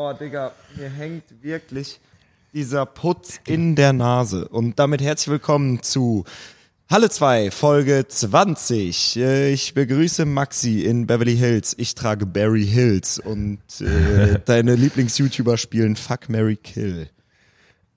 Oh, Digga, mir hängt wirklich dieser Putz in der Nase. Und damit herzlich willkommen zu Halle 2, Folge 20. Äh, Ich begrüße Maxi in Beverly Hills. Ich trage Barry Hills und äh, deine Lieblings-YouTuber spielen Fuck, Mary Kill.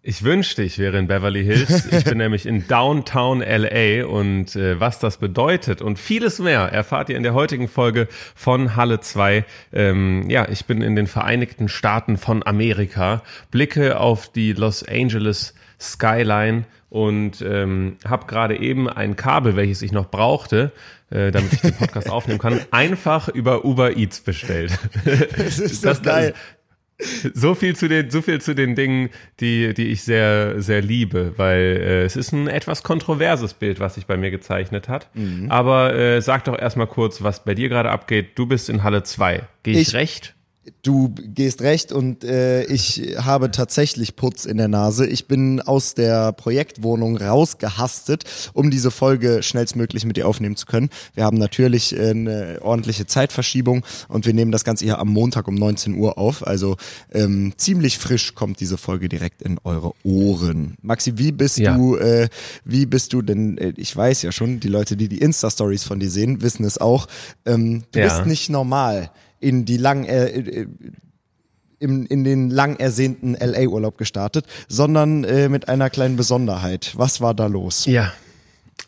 Ich wünschte, ich wäre in Beverly Hills. Ich bin nämlich in Downtown LA und äh, was das bedeutet und vieles mehr erfahrt ihr in der heutigen Folge von Halle 2. Ähm, ja, ich bin in den Vereinigten Staaten von Amerika, blicke auf die Los Angeles Skyline und ähm, habe gerade eben ein Kabel, welches ich noch brauchte, äh, damit ich den Podcast aufnehmen kann, einfach über Uber Eats bestellt. Das ist das, geil. So viel zu den, so viel zu den Dingen, die, die ich sehr, sehr liebe, weil äh, es ist ein etwas kontroverses Bild, was sich bei mir gezeichnet hat. Mhm. Aber äh, sag doch erstmal kurz, was bei dir gerade abgeht. Du bist in Halle 2. Gehe ich, Ich- recht? Du gehst recht und äh, ich habe tatsächlich Putz in der Nase. Ich bin aus der Projektwohnung rausgehastet, um diese Folge schnellstmöglich mit dir aufnehmen zu können. Wir haben natürlich äh, eine ordentliche Zeitverschiebung und wir nehmen das Ganze hier am Montag um 19 Uhr auf. Also ähm, ziemlich frisch kommt diese Folge direkt in eure Ohren. Maxi, wie bist Ja. du, äh, wie bist du denn, äh, ich weiß ja schon, die Leute, die die Insta-Stories von dir sehen, wissen es auch, ähm, du Ja. bist nicht normal in die lang äh, äh, im, in den lang ersehnten LA-Urlaub gestartet, sondern äh, mit einer kleinen Besonderheit. Was war da los? Ja.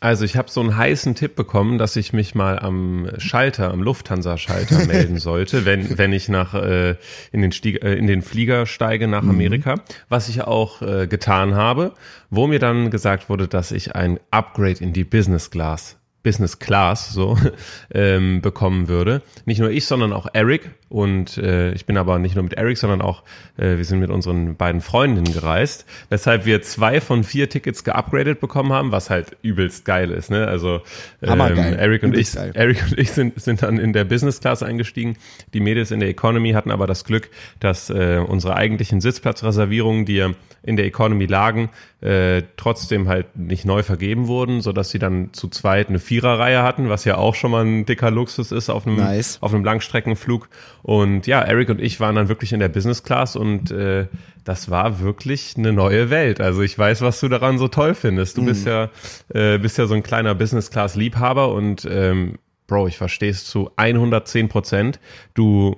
Also ich habe so einen heißen Tipp bekommen, dass ich mich mal am Schalter, am Lufthansa-Schalter melden sollte, wenn, wenn ich nach äh, in, den Stieg, äh, in den Flieger steige nach Amerika, was ich auch äh, getan habe, wo mir dann gesagt wurde, dass ich ein Upgrade in die Business Class Business Class so ähm, bekommen würde. Nicht nur ich, sondern auch Eric. Und äh, ich bin aber nicht nur mit Eric, sondern auch, äh, wir sind mit unseren beiden Freundinnen gereist, weshalb wir zwei von vier Tickets geupgradet bekommen haben, was halt übelst geil ist. Ne? Also ähm. Eric und ich, geil. Eric und ich sind, sind dann in der Business Class eingestiegen. Die Mädels in der Economy hatten aber das Glück, dass äh, unsere eigentlichen Sitzplatzreservierungen, die in der Economy lagen, äh, trotzdem halt nicht neu vergeben wurden, so dass sie dann zu zweit eine Viererreihe hatten, was ja auch schon mal ein dicker Luxus ist auf einem Nice. auf einem Langstreckenflug. Und ja, Eric und ich waren dann wirklich in der Business Class und äh, das war wirklich eine neue Welt. Also ich weiß, was du daran so toll findest. Du bist ja äh, bist ja so ein kleiner Business Class Liebhaber und ähm, Bro, ich verstehe es zu 110 Prozent. Du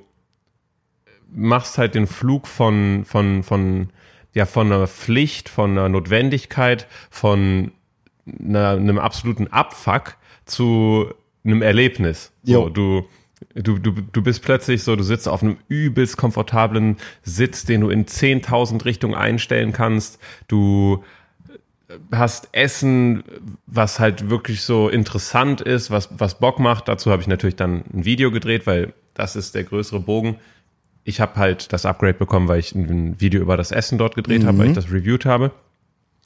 machst halt den Flug von, von, von, ja, von einer Pflicht, von einer Notwendigkeit, von einer, einem absoluten Abfuck zu einem Erlebnis. So, Jo. du, du, du, du bist plötzlich so, du sitzt auf einem übelst komfortablen Sitz, den du in 10.000 Richtungen einstellen kannst. Du hast Essen, was halt wirklich so interessant ist, was, was Bock macht. Dazu habe ich natürlich dann ein Video gedreht, weil das ist der größere Bogen. Ich habe halt das Upgrade bekommen, weil ich ein Video über das Essen dort gedreht habe, weil ich das reviewed habe.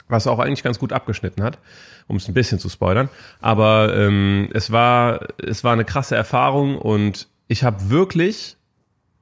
Was auch eigentlich ganz gut abgeschnitten hat, um es ein bisschen zu spoilern. Aber ähm, es war es war eine krasse Erfahrung und ich habe wirklich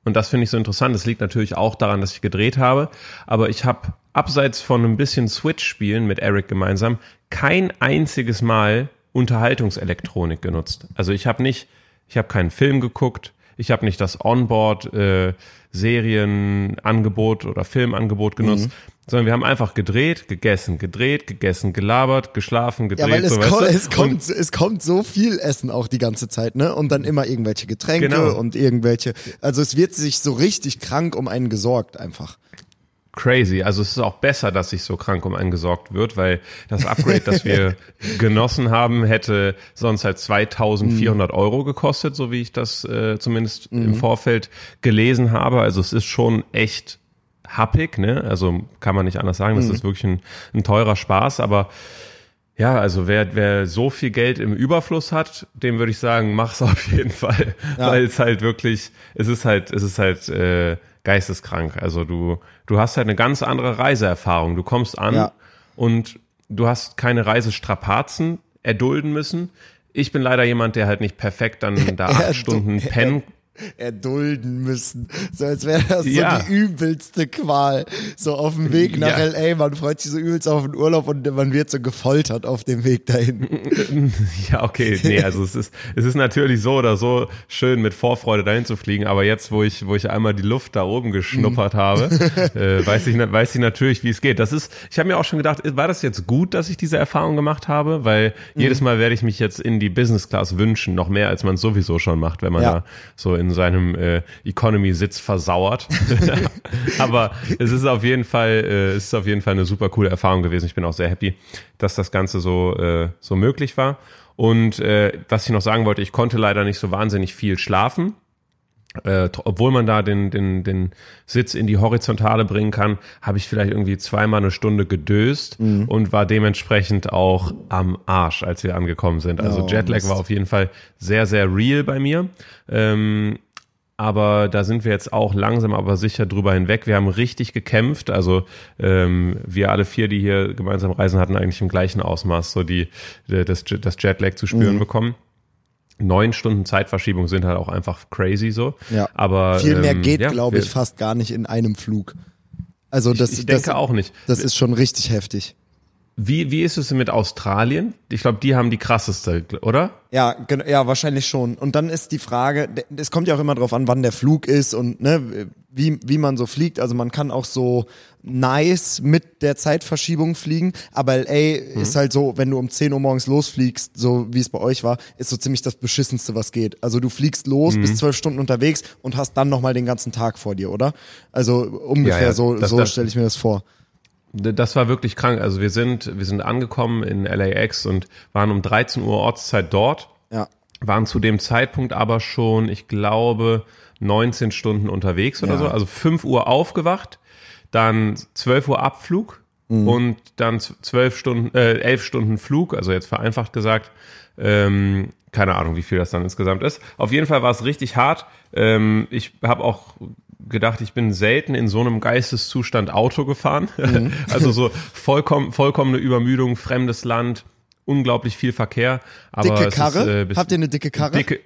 und das finde ich so interessant. Das liegt natürlich auch daran, dass ich gedreht habe. Aber ich habe abseits von ein bisschen Switch-Spielen mit Eric gemeinsam kein einziges Mal Unterhaltungselektronik genutzt. Also ich habe nicht, ich habe keinen Film geguckt. Ich habe nicht das Onboard äh, Serienangebot oder Filmangebot genutzt, sondern wir haben einfach gedreht, gegessen, gedreht, gegessen, gelabert, geschlafen, gedreht. Ja, weil es, so, ko es, Und- kommt, es kommt so viel Essen auch die ganze Zeit, ne? Und dann immer irgendwelche Getränke Genau. und irgendwelche. Also es wird sich so richtig krank um einen gesorgt einfach. Crazy. Also es ist auch besser, dass sich so krank um einen gesorgt wird, weil das Upgrade, das wir genossen haben, hätte sonst halt 2400 Euro gekostet, so wie ich das äh, zumindest im Vorfeld gelesen habe. Also es ist schon echt happig, ne? Also kann man nicht anders sagen. Das ist wirklich ein, ein teurer Spaß, aber ja, also wer, wer so viel Geld im Überfluss hat, dem würde ich sagen, mach's auf jeden Fall. Ja. Weil es halt wirklich, es ist halt, es ist halt äh, geisteskrank. Also du, du hast halt eine ganz andere Reiseerfahrung. Du kommst an Ja. und du hast keine Reisestrapazen erdulden müssen. Ich bin leider jemand, der halt nicht perfekt dann da acht Stunden pennen erdulden müssen. So als wäre das Ja. so die übelste Qual. So auf dem Weg nach Ja. LA, man freut sich so übelst auf den Urlaub und man wird so gefoltert auf dem Weg dahin. Ja, okay, nee, also es ist, es ist natürlich so oder so schön mit Vorfreude dahin zu fliegen, aber jetzt, wo ich, wo ich einmal die Luft da oben geschnuppert habe, äh, weiß ich, weiß ich natürlich, wie es geht. Das ist, ich habe mir auch schon gedacht, war das jetzt gut, dass ich diese Erfahrung gemacht habe, weil jedes Mal werde ich mich jetzt in die Business Class wünschen, noch mehr als man es sowieso schon macht, wenn man Ja. da so in seinem äh, Economy-Sitz versauert. aber es ist auf jeden Fall, äh, es ist auf jeden Fall eine super coole Erfahrung gewesen. Ich bin auch sehr happy, dass das Ganze so, äh, so möglich war. Und äh, was ich noch sagen wollte, ich konnte leider nicht so wahnsinnig viel schlafen. Äh, obwohl man da den, den, den Sitz in die Horizontale bringen kann, habe ich vielleicht irgendwie zweimal eine Stunde gedöst und war dementsprechend auch am Arsch, als wir angekommen sind. Also Oh, Jetlag Mist. war auf jeden Fall sehr, sehr real bei mir. Ähm, aber da sind wir jetzt auch langsam aber sicher drüber hinweg. Wir haben richtig gekämpft. Also ähm, wir alle vier, die hier gemeinsam reisen, hatten eigentlich im gleichen Ausmaß so die, die das, das Jetlag zu spüren Mhm. bekommen. Neun Stunden Zeitverschiebung sind halt auch einfach crazy so. Ja. Aber Viel mehr ähm, geht, ja, glaube ich, fast gar nicht in einem Flug. Also das, ich denke das, auch nicht. das ist schon richtig heftig. Wie, wie ist es mit Australien? Ich glaube, die haben die krasseste, oder? Ja, ja, wahrscheinlich schon. Und dann ist die Frage, es kommt ja auch immer drauf an, wann der Flug ist und ne, wie, wie man so fliegt. Also man kann auch so nice mit der Zeitverschiebung fliegen, aber LA ist halt so, wenn du um 10 Uhr morgens losfliegst, so wie es bei euch war, ist so ziemlich das beschissenste, was geht. Also du fliegst los, bist zwölf Stunden unterwegs und hast dann nochmal den ganzen Tag vor dir, oder? Also ungefähr Ja, ja. so, Das- so stelle ich mir das vor. Das war wirklich krank. Also wir sind, wir sind angekommen in LAX und waren um 13 Uhr Ortszeit dort. Ja. waren zu dem Zeitpunkt aber schon, ich glaube, 19 Stunden unterwegs oder Ja. so. Also 5 Uhr aufgewacht, dann 12 Uhr Abflug Mhm. und dann 12 Stunden, äh, 11 Stunden Flug, also jetzt vereinfacht gesagt. Ähm, keine Ahnung, wie viel das dann insgesamt ist. Auf jeden Fall war es richtig hart. Ähm, ich habe auch gedacht, ich bin selten in so einem Geisteszustand Auto gefahren. Mhm. also so vollkommen, vollkommene Übermüdung, fremdes Land, unglaublich viel Verkehr. Aber Dicke Karre? Ist, äh, Habt ihr eine dicke Karre? Dicke,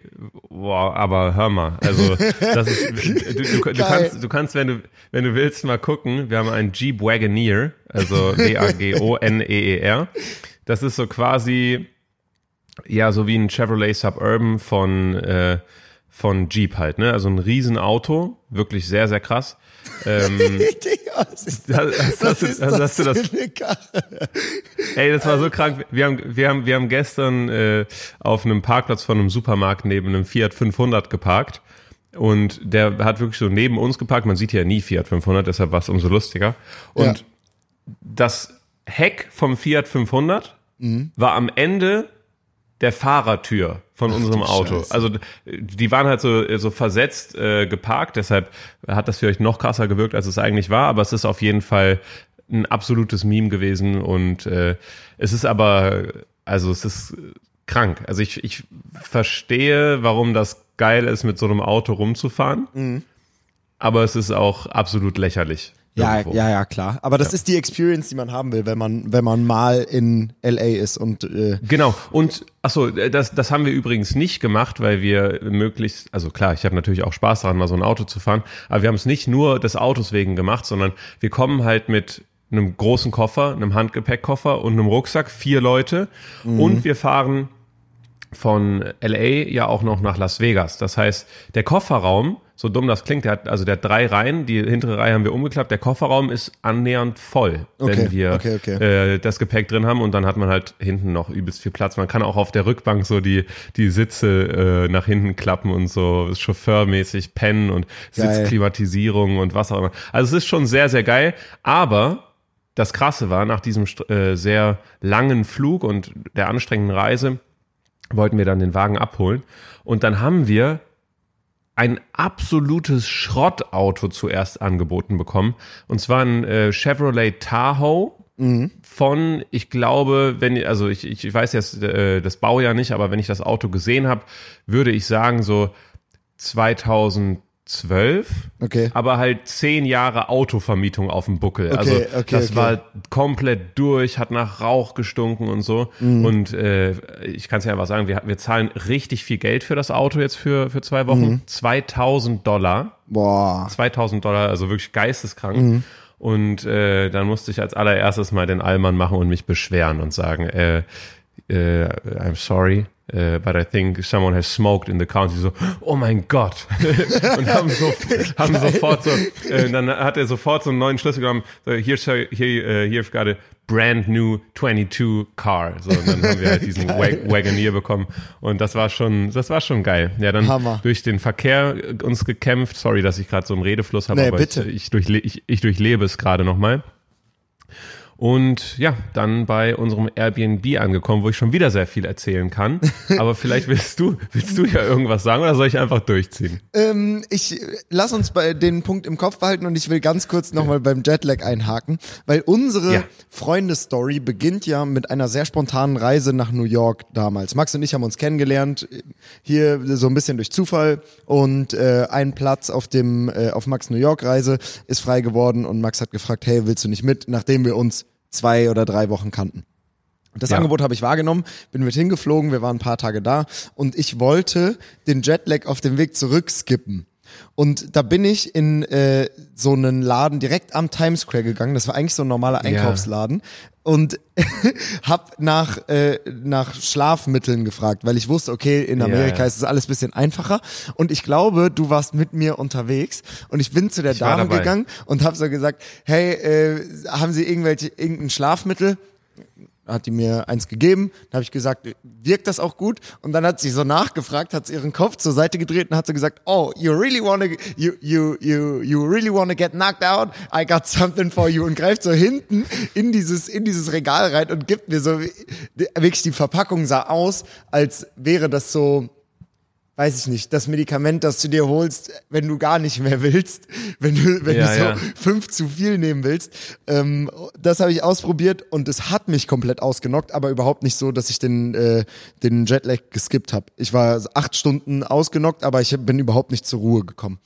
boah, aber hör mal, also das ist, du, du, du, kannst, du kannst, wenn du, wenn du willst, mal gucken. Wir haben einen Jeep Wagoneer, also W-A-G-O-N-E-E-R. Das ist so quasi, ja, so wie ein Chevrolet Suburban von, äh, von Jeep halt, ne? Also ein Riesenauto, wirklich sehr, sehr krass. Ähm, was ist das? du, ist das hast du das? Ey, das war so krank. Wir haben, wir haben, wir haben gestern äh, auf einem Parkplatz von einem Supermarkt neben einem Fiat 500 geparkt. Und der hat wirklich so neben uns geparkt. Man sieht ja nie Fiat 500, deshalb war es umso lustiger. Und Ja. das Heck vom Fiat 500 war am Ende der Fahrertür von unserem Auto. Scheiße. Also die waren halt so, so versetzt äh, geparkt, deshalb hat das vielleicht noch krasser gewirkt, als es eigentlich war, aber es ist auf jeden Fall ein absolutes Meme gewesen und äh, es ist aber, also es ist krank. Also ich, ich verstehe, warum das geil ist, mit so einem Auto rumzufahren, aber es ist auch absolut lächerlich. Ja, irgendwo. ja, ja, klar. Aber das ist die Experience, die man haben will, wenn man, wenn man mal in LA ist und äh, Genau. Und achso, das, das haben wir übrigens nicht gemacht, weil wir möglichst, also klar, ich habe natürlich auch Spaß daran, mal so ein Auto zu fahren, aber wir haben es nicht nur des Autos wegen gemacht, sondern wir kommen halt mit einem großen Koffer, einem Handgepäckkoffer und einem Rucksack, vier Leute und wir fahren von LA ja auch noch nach Las Vegas. Das heißt, der Kofferraum, so dumm das klingt, der hat, also der hat drei Reihen, die hintere Reihe haben wir umgeklappt, der Kofferraum ist annähernd voll, Okay, wenn wir okay, okay. Äh, das Gepäck drin haben und dann hat man halt hinten noch übelst viel Platz. Man kann auch auf der Rückbank so die, die Sitze äh, nach hinten klappen und so chauffeurmäßig pennen und Geil. Sitzklimatisierung und was auch immer. Also es ist schon sehr, sehr geil, aber das Krasse war, nach diesem äh, sehr langen Flug und der anstrengenden Reise, wollten wir dann den Wagen abholen. Und dann haben wir ein absolutes Schrottauto zuerst angeboten bekommen. Und zwar ein äh, Chevrolet Tahoe von, ich glaube, wenn, also ich, ich weiß jetzt äh, das Baujahr nicht, aber wenn ich das Auto gesehen habe, würde ich sagen so 2010 zwölf, Okay. aber halt zehn Jahre Autovermietung auf dem Buckel. Okay, also okay, das war komplett durch, hat nach Rauch gestunken und so. Mhm. Und äh, ich kann es ja einfach sagen, wir, wir zahlen richtig viel Geld für das Auto jetzt für, für zwei Wochen. Mhm. 2000 Dollar. Boah. 2000 Dollar, also wirklich geisteskrank. Mhm. Und äh, dann musste ich als allererstes mal den Allmann machen und mich beschweren und sagen, äh, äh, I'm sorry, äh, but I think someone has smoked in the county. So, oh mein Gott. und haben, so, haben sofort so, äh, dann hat er sofort so einen neuen Schlüssel genommen. So, here, sir, here, uh, here you've got a brand new 22 car. So, und dann haben wir halt diesen Wag Wagoneer bekommen. Und das war schon, das war schon geil. Ja, dann Hammer. durch den Verkehr äh, uns gekämpft. Sorry, dass ich gerade so einen Redefluss habe, Nee, aber bitte. Ich, ich, durchle ich, ich durchlebe es gerade nochmal. Und ja, dann bei unserem Airbnb angekommen, wo ich schon wieder sehr viel erzählen kann. Aber vielleicht willst du, willst du ja irgendwas sagen oder soll ich einfach durchziehen? Ähm, ich äh, lass uns bei den Punkt im Kopf behalten und ich will ganz kurz nochmal beim Jetlag einhaken, weil unsere Ja. Freundesstory beginnt ja mit einer sehr spontanen Reise nach New York damals. Max und ich haben uns kennengelernt, äh, hier so ein bisschen durch Zufall und äh, ein Platz auf dem äh, auf Max New York Reise ist frei geworden und Max hat gefragt, hey, willst du nicht mit, nachdem wir uns zwei oder drei Wochen kannten. Das Ja. Angebot habe ich wahrgenommen, bin mit hingeflogen, wir waren ein paar Tage da und ich wollte den Jetlag auf dem Weg zurück skippen. Und da bin ich in äh, so einen Laden direkt am Times Square gegangen. Das war eigentlich so ein normaler Einkaufsladen. Und hab nach, äh, nach Schlafmitteln gefragt, weil ich wusste, okay, in Ja, Amerika ja. ist es alles bisschen einfacher. Und ich glaube, du warst mit mir unterwegs. Und ich bin zu der Ich Dame gegangen und habe so gesagt, hey, äh, haben Sie irgendwelche irgendein Schlafmittel? Hat die mir eins gegeben, dann habe ich gesagt, wirkt das auch gut? Und dann hat sie so nachgefragt, hat sie ihren Kopf zur Seite gedreht und hat so gesagt, oh, you really wanna, you, you, you, you really wanna get knocked out? I got something for you und greift so hinten in dieses, in dieses Regal rein und gibt mir so, wirklich die Verpackung sah aus, als wäre das so, weiß ich nicht, das Medikament, das du dir holst, wenn du gar nicht mehr willst, wenn du, wenn Ja, du so ja. fünf zu viel nehmen willst. Ähm, das habe ich ausprobiert und es hat mich komplett ausgenockt, aber überhaupt nicht so, dass ich den, äh, den Jetlag geskippt habe. Ich war acht Stunden ausgenockt, aber ich bin überhaupt nicht zur Ruhe gekommen.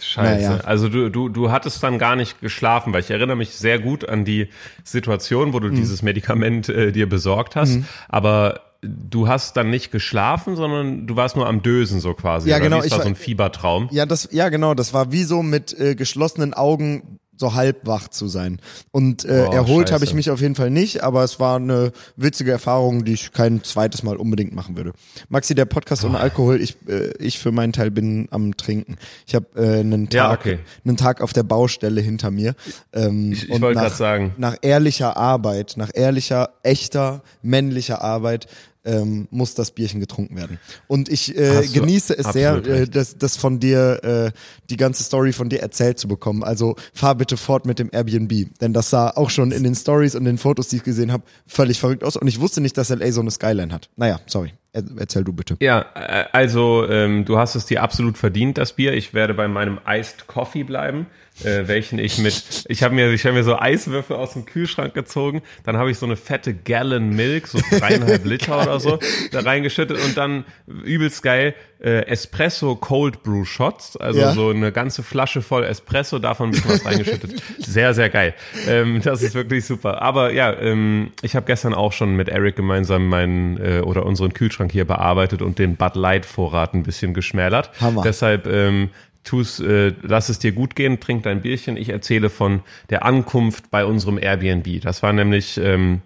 Scheiße. Naja. Also du, du, du hattest dann gar nicht geschlafen, weil ich erinnere mich sehr gut an die Situation, Mhm. wo du dieses Medikament äh, dir besorgt hast. Aber du hast dann nicht geschlafen, sondern du warst nur am Dösen so quasi. Ja, genau, war war- so ein Fiebertraum. Ja, das, ja, genau, das war wie so mit äh, geschlossenen Augen so halb wach zu sein. Und äh, Oh, erholt habe ich mich auf jeden Fall nicht, aber es war eine witzige Erfahrung, die ich kein zweites Mal unbedingt machen würde. Maxi, der Podcast ohne Alkohol, ich, äh, ich für meinen Teil bin am Trinken. Ich habe äh, einen, Ja, Tag, okay. einen Tag auf der Baustelle hinter mir. Ähm, Ich- ich wollte grad sagen. Nach ehrlicher Arbeit, nach ehrlicher, echter, männlicher Arbeit ähm, muss das Bierchen getrunken werden. Und ich äh, genieße es sehr, äh, das, das von dir, äh, die ganze Story von dir erzählt zu bekommen. Also fahr bitte fort mit dem Airbnb. Denn das sah auch schon in den Stories und den Fotos, die ich gesehen habe, völlig verrückt aus. Und ich wusste nicht, dass LA so eine Skyline hat. Naja, sorry. Er, erzähl du bitte. Ja, äh, also ähm, du hast es dir absolut verdient, das Bier. Ich werde bei meinem Iced Coffee bleiben, äh, welchen ich mit, ich habe mir, ich habe mir so Eiswürfel aus dem Kühlschrank gezogen, dann habe ich so eine fette Gallon Milk, so dreieinhalb Liter oder so, da reingeschüttet und dann übelst geil äh, Espresso Cold Brew Shots, also Ja. so eine ganze Flasche voll Espresso, davon ein bisschen was reingeschüttet. Sehr, sehr geil. Ähm, das ist wirklich super. Aber ja, ähm, ich habe gestern auch schon mit Eric gemeinsam meinen äh, oder unseren Kühlschrank hier bearbeitet und den Bud Light Vorrat ein bisschen geschmälert. Hammer. Deshalb ähm, tu's, äh, lass es dir gut gehen, trink dein Bierchen. Ich erzähle von der Ankunft bei unserem Airbnb. Das war nämlich ähm,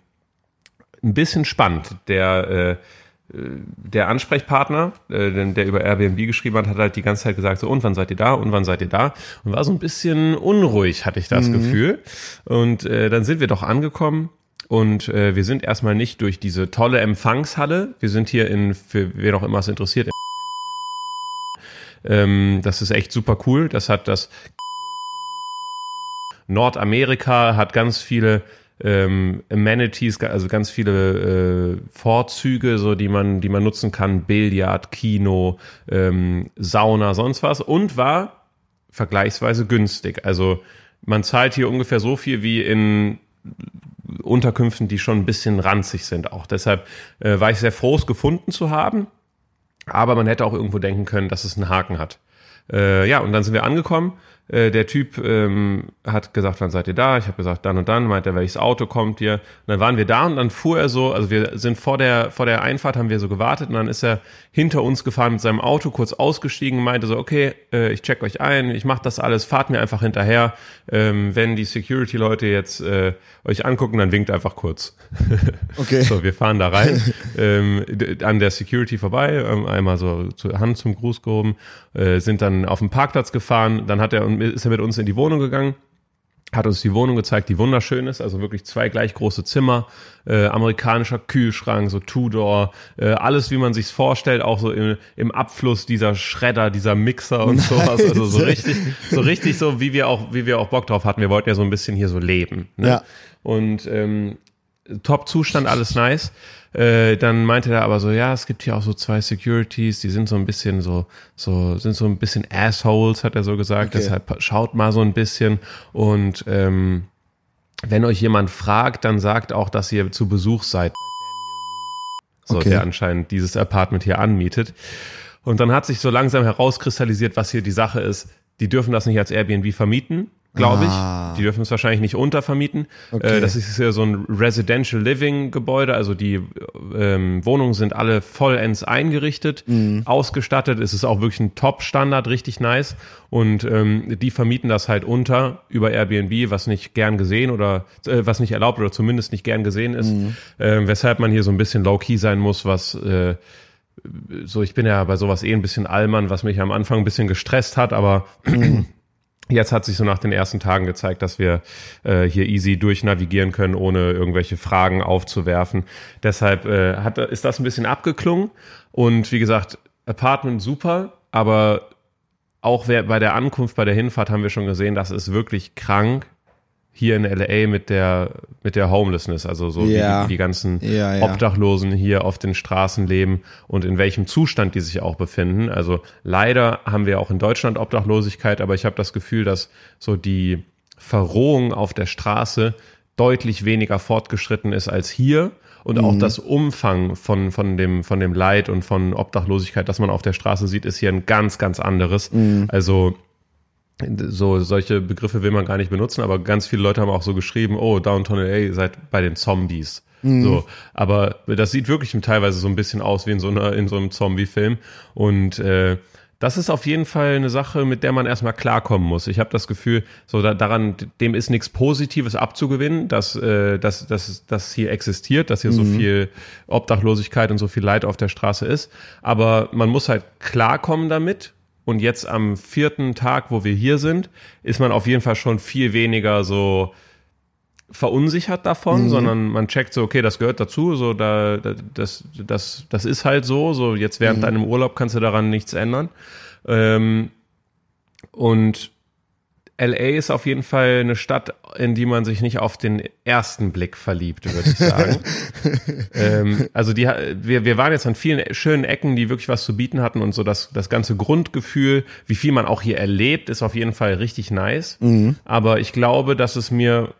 ein bisschen spannend. Der äh, der Ansprechpartner, äh, der über Airbnb geschrieben hat, hat halt die ganze Zeit gesagt, so, und wann seid ihr da, und wann seid ihr da? Und war so ein bisschen unruhig, hatte ich das Gefühl. Und äh, dann sind wir doch angekommen und äh, wir sind erstmal nicht durch diese tolle Empfangshalle. Wir sind hier in, für wen auch immer es interessiert, ähm, das ist echt super cool. Das hat das Nordamerika hat ganz viele ähm, Amenities, also ganz viele äh, Vorzüge, so die man, die man nutzen kann, Billard, Kino, ähm, Sauna, sonst was und war vergleichsweise günstig. Also man zahlt hier ungefähr so viel wie in Unterkünften, die schon ein bisschen ranzig sind. Auch deshalb äh, war ich sehr froh, es gefunden zu haben. Aber man hätte auch irgendwo denken können, dass es einen Haken hat. Äh, ja, und dann sind wir angekommen äh, der Typ ähm, hat gesagt, wann seid ihr da? Ich habe gesagt, dann und dann. Meint er, welches Auto kommt ihr? Und dann waren wir da und dann fuhr er so, also wir sind vor der vor der Einfahrt haben wir so gewartet und dann ist er hinter uns gefahren mit seinem Auto, kurz ausgestiegen, meinte so, okay, äh, ich check euch ein, ich mache das alles, fahrt mir einfach hinterher. Ähm, wenn die Security-Leute jetzt äh, euch angucken, dann winkt einfach kurz. Okay. so, wir fahren da rein, ähm, an der Security vorbei, ähm, einmal so zur Hand zum Gruß gehoben, äh, sind dann auf den Parkplatz gefahren, dann hat er ist er mit uns in die Wohnung gegangen hat uns die Wohnung gezeigt, die wunderschön ist, also wirklich zwei gleich große Zimmer, äh, amerikanischer Kühlschrank, so Tudor, äh, alles wie man sich's vorstellt, auch so im, im Abfluss dieser Schredder, dieser Mixer und sowas, also so richtig, so richtig so wie wir auch, wie wir auch Bock drauf hatten. Wir wollten ja so ein bisschen hier so leben. Ne? Ja. Und ähm, Top-Zustand, alles nice. Äh, dann meinte er aber so, ja, es gibt hier auch so zwei Securities, die sind so ein bisschen so, so, sind so ein bisschen Assholes, hat er so gesagt. Okay. Deshalb schaut mal so ein bisschen. Und ähm, wenn euch jemand fragt, dann sagt auch, dass ihr zu Besuch seid. So, Okay. der anscheinend dieses Apartment hier anmietet. Und dann hat sich so langsam herauskristallisiert, was hier die Sache ist. Die dürfen das nicht als Airbnb vermieten, glaube Ah. ich. Die dürfen es wahrscheinlich nicht untervermieten. Okay. Äh, das ist ja so ein Residential Living Gebäude, also die ähm, Wohnungen sind alle vollends eingerichtet, Mhm. ausgestattet. Es ist auch wirklich ein Top-Standard, richtig nice. Und ähm, die vermieten das halt unter über Airbnb, was nicht gern gesehen oder äh, was nicht erlaubt oder zumindest nicht gern gesehen ist. Mhm. Ähm, weshalb man hier so ein bisschen low-key sein muss, was äh, so, ich bin ja bei sowas eh ein bisschen Allmann, was mich am Anfang ein bisschen gestresst hat, aber jetzt hat sich so nach den ersten Tagen gezeigt, dass wir äh, hier easy durchnavigieren können, ohne irgendwelche Fragen aufzuwerfen. Deshalb äh, hat, ist das ein bisschen abgeklungen und wie gesagt, Apartment super, aber auch bei der Ankunft, bei der Hinfahrt haben wir schon gesehen, das ist wirklich krank hier in LA mit der mit der Homelessness, also so Ja. wie die, die ganzen Ja, ja. Obdachlosen hier auf den Straßen leben und in welchem Zustand die sich auch befinden. Also leider haben wir auch in Deutschland Obdachlosigkeit, aber ich habe das Gefühl, dass so die Verrohung auf der Straße deutlich weniger fortgeschritten ist als hier und auch das Umfang von, von, dem, von dem Leid und von Obdachlosigkeit, das man auf der Straße sieht, ist hier ein ganz, ganz anderes. Also so solche Begriffe will man gar nicht benutzen, aber ganz viele Leute haben auch so geschrieben, oh, Downtown LA, ihr seid bei den Zombies. So, aber das sieht wirklich teilweise so ein bisschen aus wie in so einer in so einem Zombie-Film und äh, das ist auf jeden Fall eine Sache, mit der man erstmal klarkommen muss. Ich habe das Gefühl, so da, daran, dem ist nichts Positives abzugewinnen, dass, äh, dass, dass das hier existiert, dass hier so viel Obdachlosigkeit und so viel Leid auf der Straße ist. Aber man muss halt klarkommen damit. Und jetzt am vierten Tag, wo wir hier sind, ist man auf jeden Fall schon viel weniger so verunsichert davon, sondern man checkt so, okay, das gehört dazu, so da, da das, das, das ist halt so, so jetzt während deinem Urlaub kannst du daran nichts ändern. Ähm, und LA ist auf jeden Fall eine Stadt, in die man sich nicht auf den ersten Blick verliebt, würde ich sagen. ähm, also die, wir, wir waren jetzt an vielen schönen Ecken, die wirklich was zu bieten hatten und so das, das ganze Grundgefühl, wie viel man auch hier erlebt, ist auf jeden Fall richtig nice. Aber ich glaube, dass es mir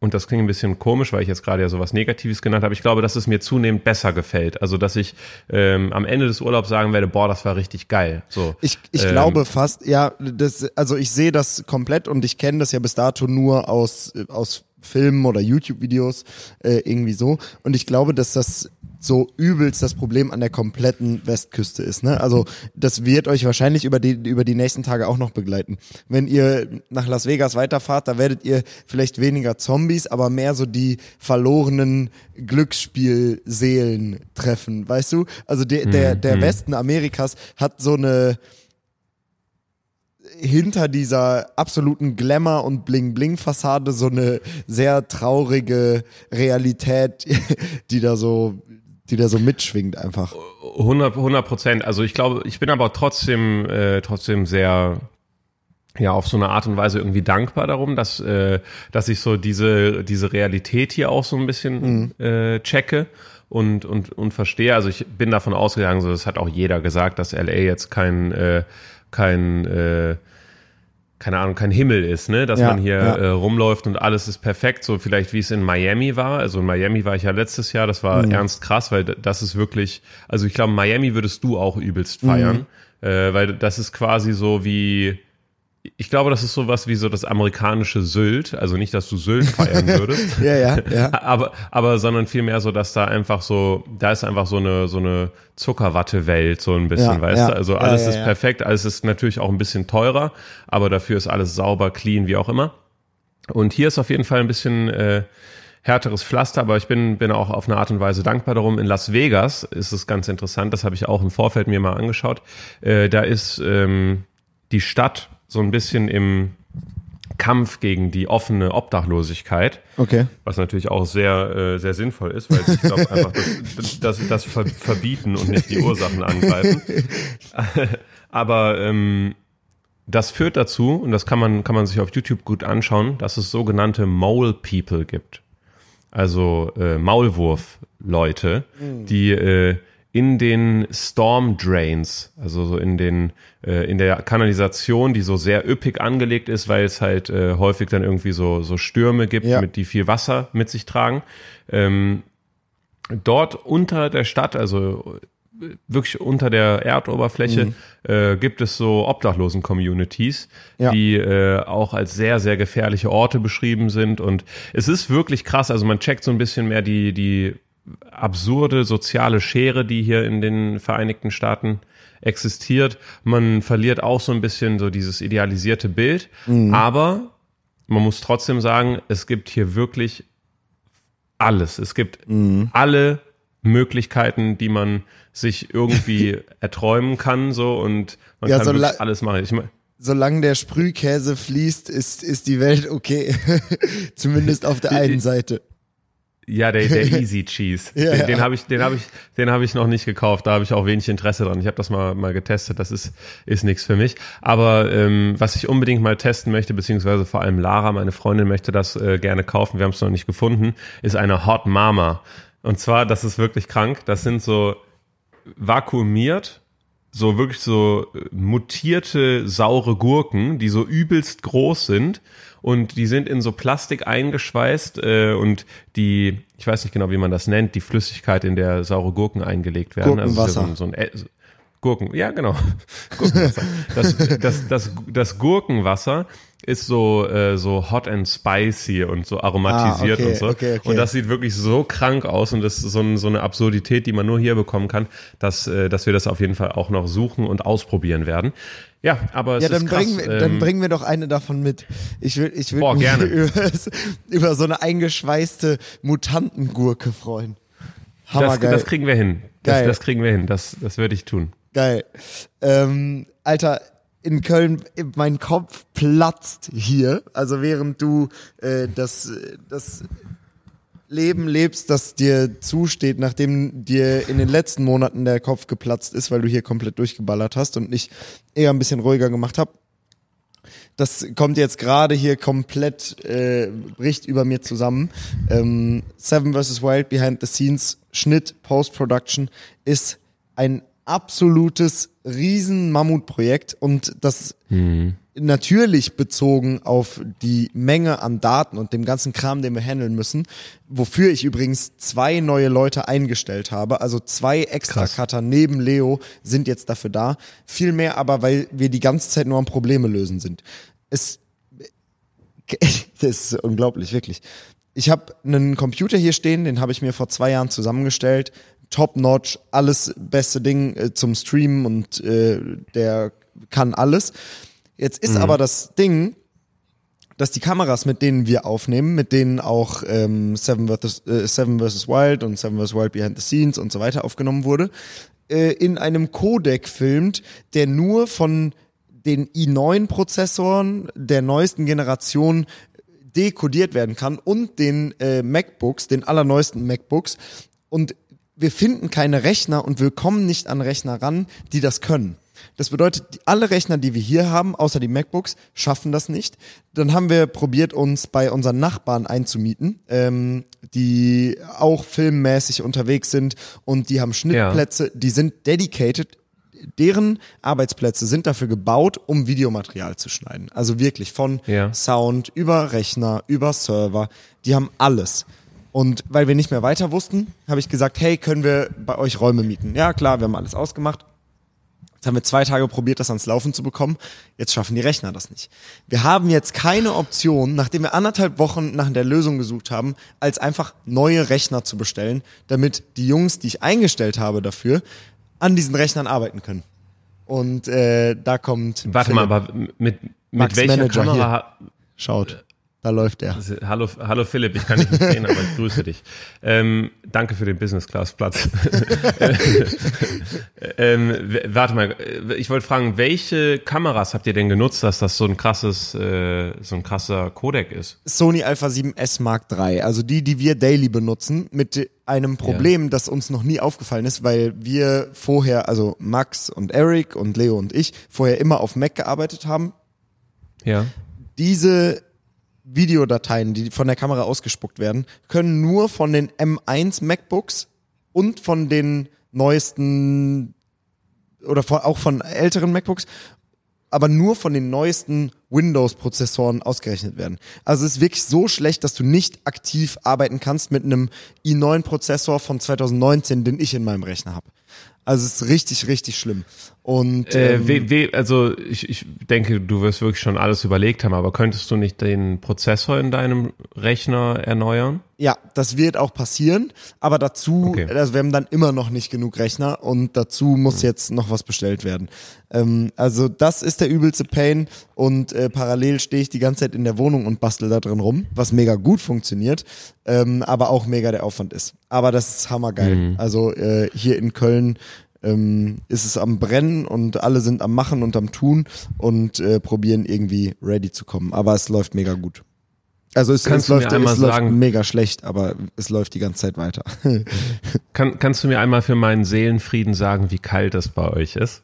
und das klingt ein bisschen komisch, weil ich jetzt gerade ja sowas Negatives genannt habe. Ich glaube, dass es mir zunehmend besser gefällt. Also, dass ich ähm, am Ende des Urlaubs sagen werde, boah, das war richtig geil. So. Ich, ich Ähm, glaube fast, ja, das, also ich sehe das komplett und ich kenne das ja bis dato nur aus, aus Filmen oder YouTube-Videos, äh, irgendwie so. Und ich glaube, dass das so übelst das Problem an der kompletten Westküste ist. Ne? Also das wird euch wahrscheinlich über die, über die nächsten Tage auch noch begleiten. Wenn ihr nach Las Vegas weiterfahrt, da werdet ihr vielleicht weniger Zombies, aber mehr so die verlorenen Glücksspielseelen treffen, weißt du? Also der, der, der Westen Amerikas hat so eine hinter dieser absoluten Glamour- und Bling-Bling-Fassade so eine sehr traurige Realität, die da so, die da so mitschwingt einfach. 100 100 Prozent. Also ich glaube, ich bin aber trotzdem, äh, trotzdem sehr, ja, auf so eine Art und Weise irgendwie dankbar darum, dass, äh, dass ich so diese, diese Realität hier auch so ein bisschen äh, checke und, und, und verstehe. Also ich bin davon ausgegangen, so das hat auch jeder gesagt, dass LA jetzt kein, äh, kein, äh, keine Ahnung, kein Himmel ist, ne? Dass Ja, man hier ja. äh, rumläuft und alles ist perfekt, so vielleicht wie es in Miami war. Also in Miami war ich ja letztes Jahr, das Mhm. war ernst krass, weil das ist wirklich, also ich glaube, Miami würdest du auch übelst feiern, Mhm. äh, weil das ist quasi so wie, ich glaube, das ist sowas wie so das amerikanische Sylt, also nicht, dass du Sylt feiern würdest. Ja, ja, ja. Aber, aber, sondern vielmehr so, dass da einfach so, da ist einfach so eine, so eine Zuckerwatte-Welt, so ein bisschen, Ja, weißt ja. du? Also alles ja, ist perfekt, alles ist natürlich auch ein bisschen teurer, aber dafür ist alles sauber, clean, wie auch immer. Und hier ist auf jeden Fall ein bisschen äh, härteres Pflaster, aber ich bin, bin auch auf eine Art und Weise dankbar darum. In Las Vegas ist es ganz interessant, das habe ich auch im Vorfeld mir mal angeschaut. Äh, da ist ähm, die Stadt so ein bisschen im Kampf gegen die offene Obdachlosigkeit. Okay. Was natürlich auch sehr, äh, sehr sinnvoll ist, weil ich glaube einfach das, das, das ver verbieten und nicht die Ursachen angreifen. Aber ähm, das führt dazu, und das kann man, kann man sich auf YouTube gut anschauen, dass es sogenannte Mole People gibt. Also äh, Maulwurf-Leute, die äh, in den Storm Drains, also so in den äh, in der Kanalisation, die so sehr üppig angelegt ist, weil es halt äh, häufig dann irgendwie so so Stürme gibt, Ja. mit die viel Wasser mit sich tragen. Ähm, dort unter der Stadt, also äh, wirklich unter der Erdoberfläche, äh, gibt es so Obdachlosen-Communities, Ja. die äh, auch als sehr, sehr gefährliche Orte beschrieben sind. Und es ist wirklich krass. Also man checkt so ein bisschen mehr die, die absurde soziale Schere, die hier in den Vereinigten Staaten existiert. Man verliert auch so ein bisschen so dieses idealisierte Bild. Aber man muss trotzdem sagen, es gibt hier wirklich alles. Es gibt alle Möglichkeiten, die man sich irgendwie erträumen kann, so und man Ja, kann so alles machen. Ich mein, Solange der Sprühkäse fließt, ist, ist die Welt okay. Zumindest auf der einen Seite. Ja, der, der Easy Cheese. Ja, den ja. den habe ich, den habe ich, den habe ich noch nicht gekauft. Da habe ich auch wenig Interesse dran. Ich habe das mal mal getestet. Das ist ist nichts für mich. Aber ähm, was ich unbedingt mal testen möchte, beziehungsweise vor allem Lara, meine Freundin, möchte das äh, gerne kaufen. Wir haben es noch nicht gefunden. Ist eine Hot Mama. Und zwar, das ist wirklich krank. Das sind so vakuumiert, so wirklich so äh, mutierte saure Gurken, die so übelst groß sind und die sind in so Plastik eingeschweißt äh, und die, ich weiß nicht genau, wie man das nennt, die Flüssigkeit, in der saure Gurken eingelegt werden. Also Gurkenwasser. so, ein- so ein Ä- Gurken, ja genau. Gurkenwasser. Das, das, das, das Gurkenwasser ist so, äh, so hot and spicy und so aromatisiert Ah, okay, und so. okay, okay. Und das sieht wirklich so krank aus und das ist so, ein, so eine Absurdität, die man nur hier bekommen kann, dass, äh, dass wir das auf jeden Fall auch noch suchen und ausprobieren werden. Ja, aber es Ja, ist dann, krass. bringen wir, dann ähm, bringen wir doch eine davon mit. Ich will, ich will Boah, mich gerne. Über, über so eine eingeschweißte Mutantengurke freuen. das, das kriegen wir hin. Das, das kriegen wir hin. Das, das würde ich tun. Geil. Ähm, Alter, in Köln, mein Kopf platzt hier. Also während du äh, das, das Leben lebst, das dir zusteht, nachdem dir in den letzten Monaten der Kopf geplatzt ist, weil du hier komplett durchgeballert hast und ich eher ein bisschen ruhiger gemacht habe. Das kommt jetzt gerade hier komplett, äh, bricht über mir zusammen. Ähm, Seven vs. Wild Behind the Scenes, Schnitt, Post-Production ist ein absolutes Riesen-Mammutprojekt und das natürlich bezogen auf die Menge an Daten und dem ganzen Kram, den wir handeln müssen, wofür ich übrigens zwei neue Leute eingestellt habe, also zwei Extra-Cutter neben Leo sind jetzt dafür da, viel mehr aber, weil wir die ganze Zeit nur am Probleme lösen sind. Es das ist unglaublich, wirklich. Ich habe einen Computer hier stehen, den habe ich mir vor zwei Jahren zusammengestellt. Top-notch, alles beste Ding äh, zum Streamen und äh, der kann alles. Jetzt ist aber das Ding, dass die Kameras, mit denen wir aufnehmen, mit denen auch ähm, Seven, vs, äh, Seven vs. Wild und Seven vs. Wild Behind the Scenes und so weiter aufgenommen wurde, äh, in einem Codec filmt, der nur von den i9-Prozessoren der neuesten Generation dekodiert werden kann und den äh, MacBooks, den allerneuesten MacBooks. Und wir finden keine Rechner und wir kommen nicht an Rechner ran, die das können. Das bedeutet, alle Rechner, die wir hier haben, außer die MacBooks, schaffen das nicht. Dann haben wir probiert, uns bei unseren Nachbarn einzumieten, ähm, die auch filmmäßig unterwegs sind und die haben Schnittplätze, die sind dedicated deren Arbeitsplätze sind dafür gebaut, um Videomaterial zu schneiden. Also wirklich von Ja. Sound über Rechner, über Server. Die haben alles. Und weil wir nicht mehr weiter wussten, habe ich gesagt, hey, können wir bei euch Räume mieten? Ja, klar, wir haben alles ausgemacht. Jetzt haben wir zwei Tage probiert, das ans Laufen zu bekommen. Jetzt schaffen die Rechner das nicht. Wir haben jetzt keine Option, nachdem wir anderthalb Wochen nach der Lösung gesucht haben, als einfach neue Rechner zu bestellen, damit die Jungs, die ich eingestellt habe dafür, an diesen Rechnern arbeiten können. Und äh, da kommt. Warte Philipp. mal, aber mit, mit Max welcher Manager Kamera? Schaut, da läuft er. Also, Hallo, hallo Philipp, ich kann dich nicht sehen, aber ich grüße dich. Ähm, danke für den Business Class Platz. ähm, warte mal, äh, ich wollte fragen, welche Kameras habt ihr denn genutzt, dass das so ein krasses, äh, so ein krasser Codec ist? Sony Alpha 7S Mark III, also die, die wir daily benutzen, mit einem Problem, das uns noch nie aufgefallen ist, weil wir vorher, also Max und Eric und Leo und ich, vorher immer auf Mac gearbeitet haben. Ja. Diese Videodateien, die von der Kamera ausgespuckt werden, können nur von den M1 MacBooks und von den neuesten oder auch von älteren MacBooks, aber nur von den neuesten Windows-Prozessoren ausgerechnet werden. Also es ist wirklich so schlecht, dass du nicht aktiv arbeiten kannst mit einem i9-Prozessor von 2019, den ich in meinem Rechner habe. Also es ist richtig, richtig schlimm. Und Äh, ähm, we, we, also ich, ich denke, du wirst wirklich schon alles überlegt haben, aber könntest du nicht den Prozessor in deinem Rechner erneuern? Ja, das wird auch passieren, aber dazu, Okay. also wir haben dann immer noch nicht genug Rechner und dazu muss jetzt noch was bestellt werden. Ähm, also das ist der übelste Pain und äh, parallel stehe ich die ganze Zeit in der Wohnung und bastel da drin rum, was mega gut funktioniert, ähm, aber auch mega der Aufwand ist. Aber das ist hammergeil. Also äh, hier in Köln ähm, ist es am Brennen und alle sind am Machen und am Tun und äh, probieren irgendwie ready zu kommen. Aber es läuft mega gut. Also es, Kannst es du mir läuft, einmal es läuft sagen- mega schlecht, aber es läuft die ganze Zeit weiter. Kann, kannst du mir einmal für meinen Seelenfrieden sagen, wie kalt es bei euch ist?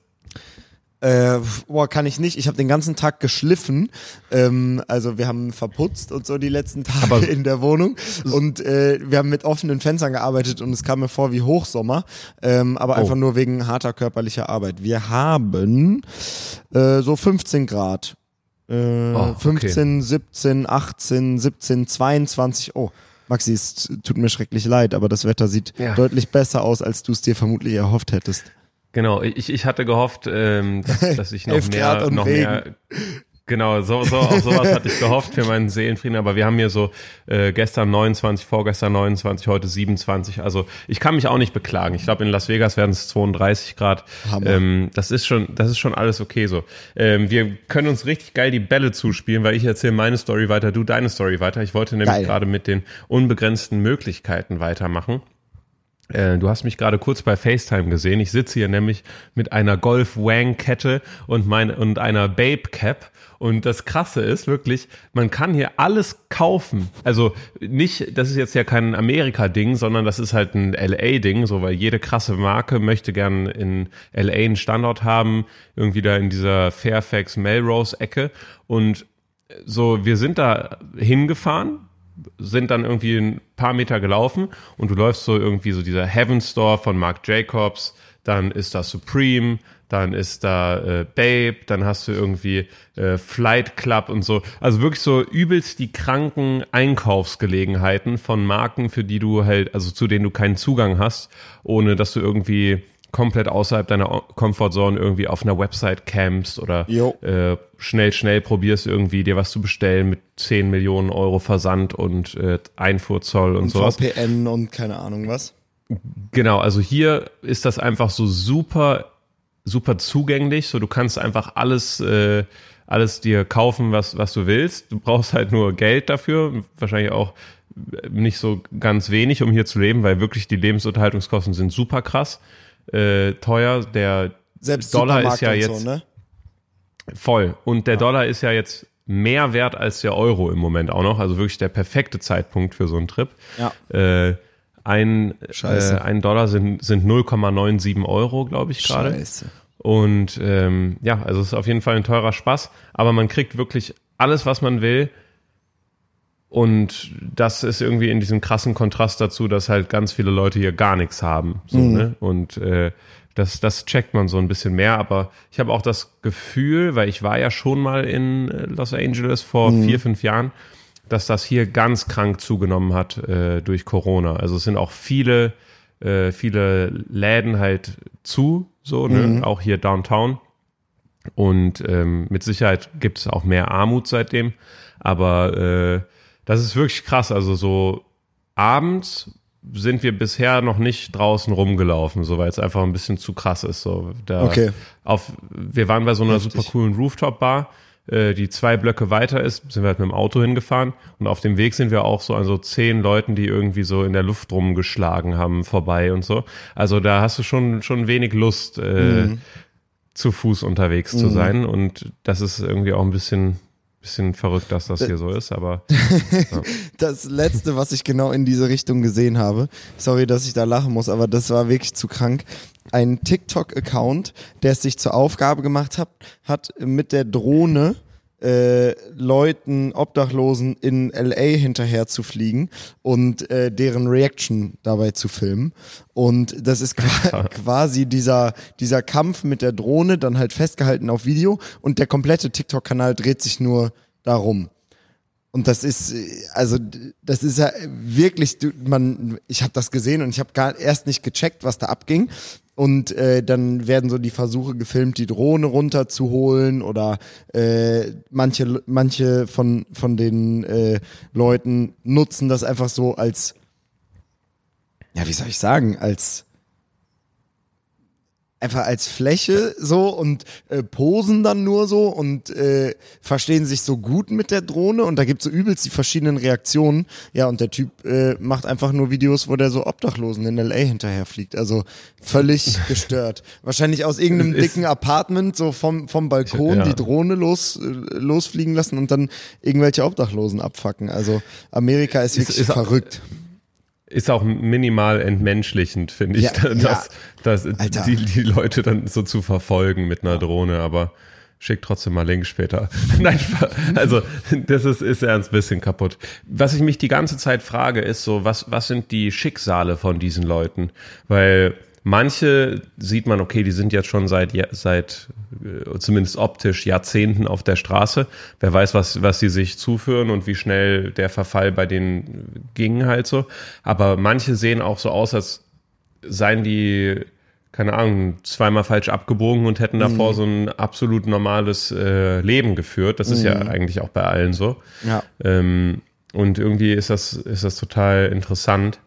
äh, boah, kann ich nicht. Ich habe den ganzen Tag geschliffen. Ähm, also wir haben verputzt und so die letzten Tage Aber- in der Wohnung. Und äh, wir haben mit offenen Fenstern gearbeitet und es kam mir vor wie Hochsommer. Ähm, aber Oh. einfach nur wegen harter körperlicher Arbeit. Wir haben äh, so 15 Grad. Äh, Oh, okay. 15, 17, 18, 17, 22. Oh, Maxi, es tut mir schrecklich leid, aber das Wetter sieht Ja. deutlich besser aus, als du es dir vermutlich erhofft hättest. Genau, ich, ich hatte gehofft, ähm, dass, dass ich noch 11 Grad mehr, noch mehr, genau, so, so, auf sowas hatte ich gehofft für meinen Seelenfrieden, aber wir haben hier so äh, gestern 29, vorgestern 29, heute 27, also ich kann mich auch nicht beklagen. Ich glaube, in Las Vegas werden es 32 Grad. Ähm, das ist schon, das ist schon alles okay so. Ähm, wir können uns richtig geil die Bälle zuspielen, weil ich erzähle meine Story weiter, du deine Story weiter. Ich wollte nämlich gerade mit den unbegrenzten Möglichkeiten weitermachen. Äh, Du hast mich gerade kurz bei FaceTime gesehen. Ich sitze hier nämlich mit einer Golf Wang Kette und mein, und einer Babe Cap. Und das Krasse ist wirklich, man kann hier alles kaufen. Also nicht, das ist jetzt ja kein Amerika-Ding, sondern das ist halt ein LA-Ding, so weil jede krasse Marke möchte gern in LA einen Standort haben, irgendwie da in dieser Fairfax Melrose-Ecke. Und so, wir sind da hingefahren, sind dann irgendwie ein paar Meter gelaufen und du läufst so irgendwie so dieser Heaven Store von Marc Jacobs, dann ist da Supreme, dann ist da äh, Babe, dann hast du irgendwie äh, Flight Club und so. Also wirklich so übelst die kranken Einkaufsgelegenheiten von Marken, für die du halt, also zu denen du keinen Zugang hast, ohne dass du irgendwie komplett außerhalb deiner Comfortzone irgendwie auf einer Website campst oder äh, schnell, schnell probierst irgendwie dir was zu bestellen mit 10 Millionen Euro Versand und äh, Einfuhrzoll und, Und sowas. VPN und keine Ahnung was. Genau, also hier ist das einfach so super, super zugänglich. So, du kannst einfach alles, äh, alles dir kaufen, was, was du willst. Du brauchst halt nur Geld dafür, wahrscheinlich auch nicht so ganz wenig, um hier zu leben, weil wirklich die Lebensunterhaltungskosten sind super krass äh, teuer. Der Selbst Dollar ist ja jetzt so, ne? Voll. Und der Dollar ist ja jetzt mehr wert als der Euro im Moment auch noch. Also wirklich der perfekte Zeitpunkt für so einen Trip. Ja. Äh, ein, äh, ein Dollar sind, sind 0,97 Euro, glaube ich gerade. Scheiße. Und ähm, ja, also es ist auf jeden Fall ein teurer Spaß, aber man kriegt wirklich alles, was man will. Und das ist irgendwie in diesem krassen Kontrast dazu, dass halt ganz viele Leute hier gar nichts haben. So, Mhm. ne? Und äh, das, das checkt man so ein bisschen mehr, aber ich habe auch das Gefühl, weil ich war ja schon mal in äh, Los Angeles vor mhm. vier, fünf Jahren, dass das hier ganz krank zugenommen hat äh, durch Corona. Also es sind auch viele, äh, viele Läden halt zu, so, ne? Mhm. auch hier downtown. Und ähm, mit Sicherheit gibt es auch mehr Armut seitdem. Aber äh, das ist wirklich krass. Also so abends sind wir bisher noch nicht draußen rumgelaufen, so weil es einfach ein bisschen zu krass ist. So, da okay. Auf, wir waren bei so einer Richtig. super coolen Rooftop-Bar, äh, die zwei Blöcke weiter ist, sind wir halt mit dem Auto hingefahren und auf dem Weg sind wir auch so an so zehn Leuten, die irgendwie so in der Luft rumgeschlagen haben, vorbei und so. Also da hast du schon schon wenig Lust, äh, mhm. zu Fuß unterwegs mhm. zu sein und das ist irgendwie auch ein bisschen bisschen verrückt, dass das hier so ist, aber. Ja. das letzte, was ich genau in diese Richtung gesehen habe, sorry, dass ich da lachen muss, aber das war wirklich zu krank. Ein TikTok-Account, der es sich zur Aufgabe gemacht hat, hat mit der Drohne äh, Leuten, Obdachlosen in LA hinterher zu fliegen und äh, deren Reaction dabei zu filmen. Und das ist quasi dieser, dieser Kampf mit der Drohne, dann halt festgehalten auf Video und der komplette TikTok-Kanal dreht sich nur darum. Und das ist, also das ist ja wirklich, man, ich habe das gesehen und ich habe gar erst nicht gecheckt, was da abging. Und äh, dann werden so die Versuche gefilmt, die Drohne runterzuholen oder äh, manche manche von von den äh, Leuten nutzen das einfach so als ja wie soll ich sagen als einfach als Fläche so und äh, posen dann nur so und äh, verstehen sich so gut mit der Drohne und da gibt's so übelst die verschiedenen Reaktionen. Ja, und der Typ äh, macht einfach nur Videos, wo der so Obdachlosen in LA hinterherfliegt. Also völlig gestört. Wahrscheinlich aus irgendeinem dicken Apartment so vom, vom Balkon ja. die Drohne los, äh, losfliegen lassen und dann irgendwelche Obdachlosen abfacken. Also Amerika ist wirklich ist, ist verrückt. Ist auch minimal entmenschlichend, finde ich, ja, dass, ja. dass die, die Leute dann so zu verfolgen mit einer Drohne, aber schick trotzdem mal Link später. Nein, also das ist, ist ernst ein bisschen kaputt. Was ich mich die ganze Zeit frage, ist so, was, was sind die Schicksale von diesen Leuten? Weil Manche sieht man, okay, die sind jetzt schon seit, seit äh, zumindest optisch Jahrzehnten auf der Straße. Wer weiß, was, was sie sich zuführen und wie schnell der Verfall bei denen ging halt so. Aber manche sehen auch so aus, als seien die, keine Ahnung, zweimal falsch abgebogen und hätten davor mhm. so ein absolut normales äh, Leben geführt. Das ist mhm. ja eigentlich auch bei allen so. Ja. Ähm, und irgendwie ist das, ist das total interessant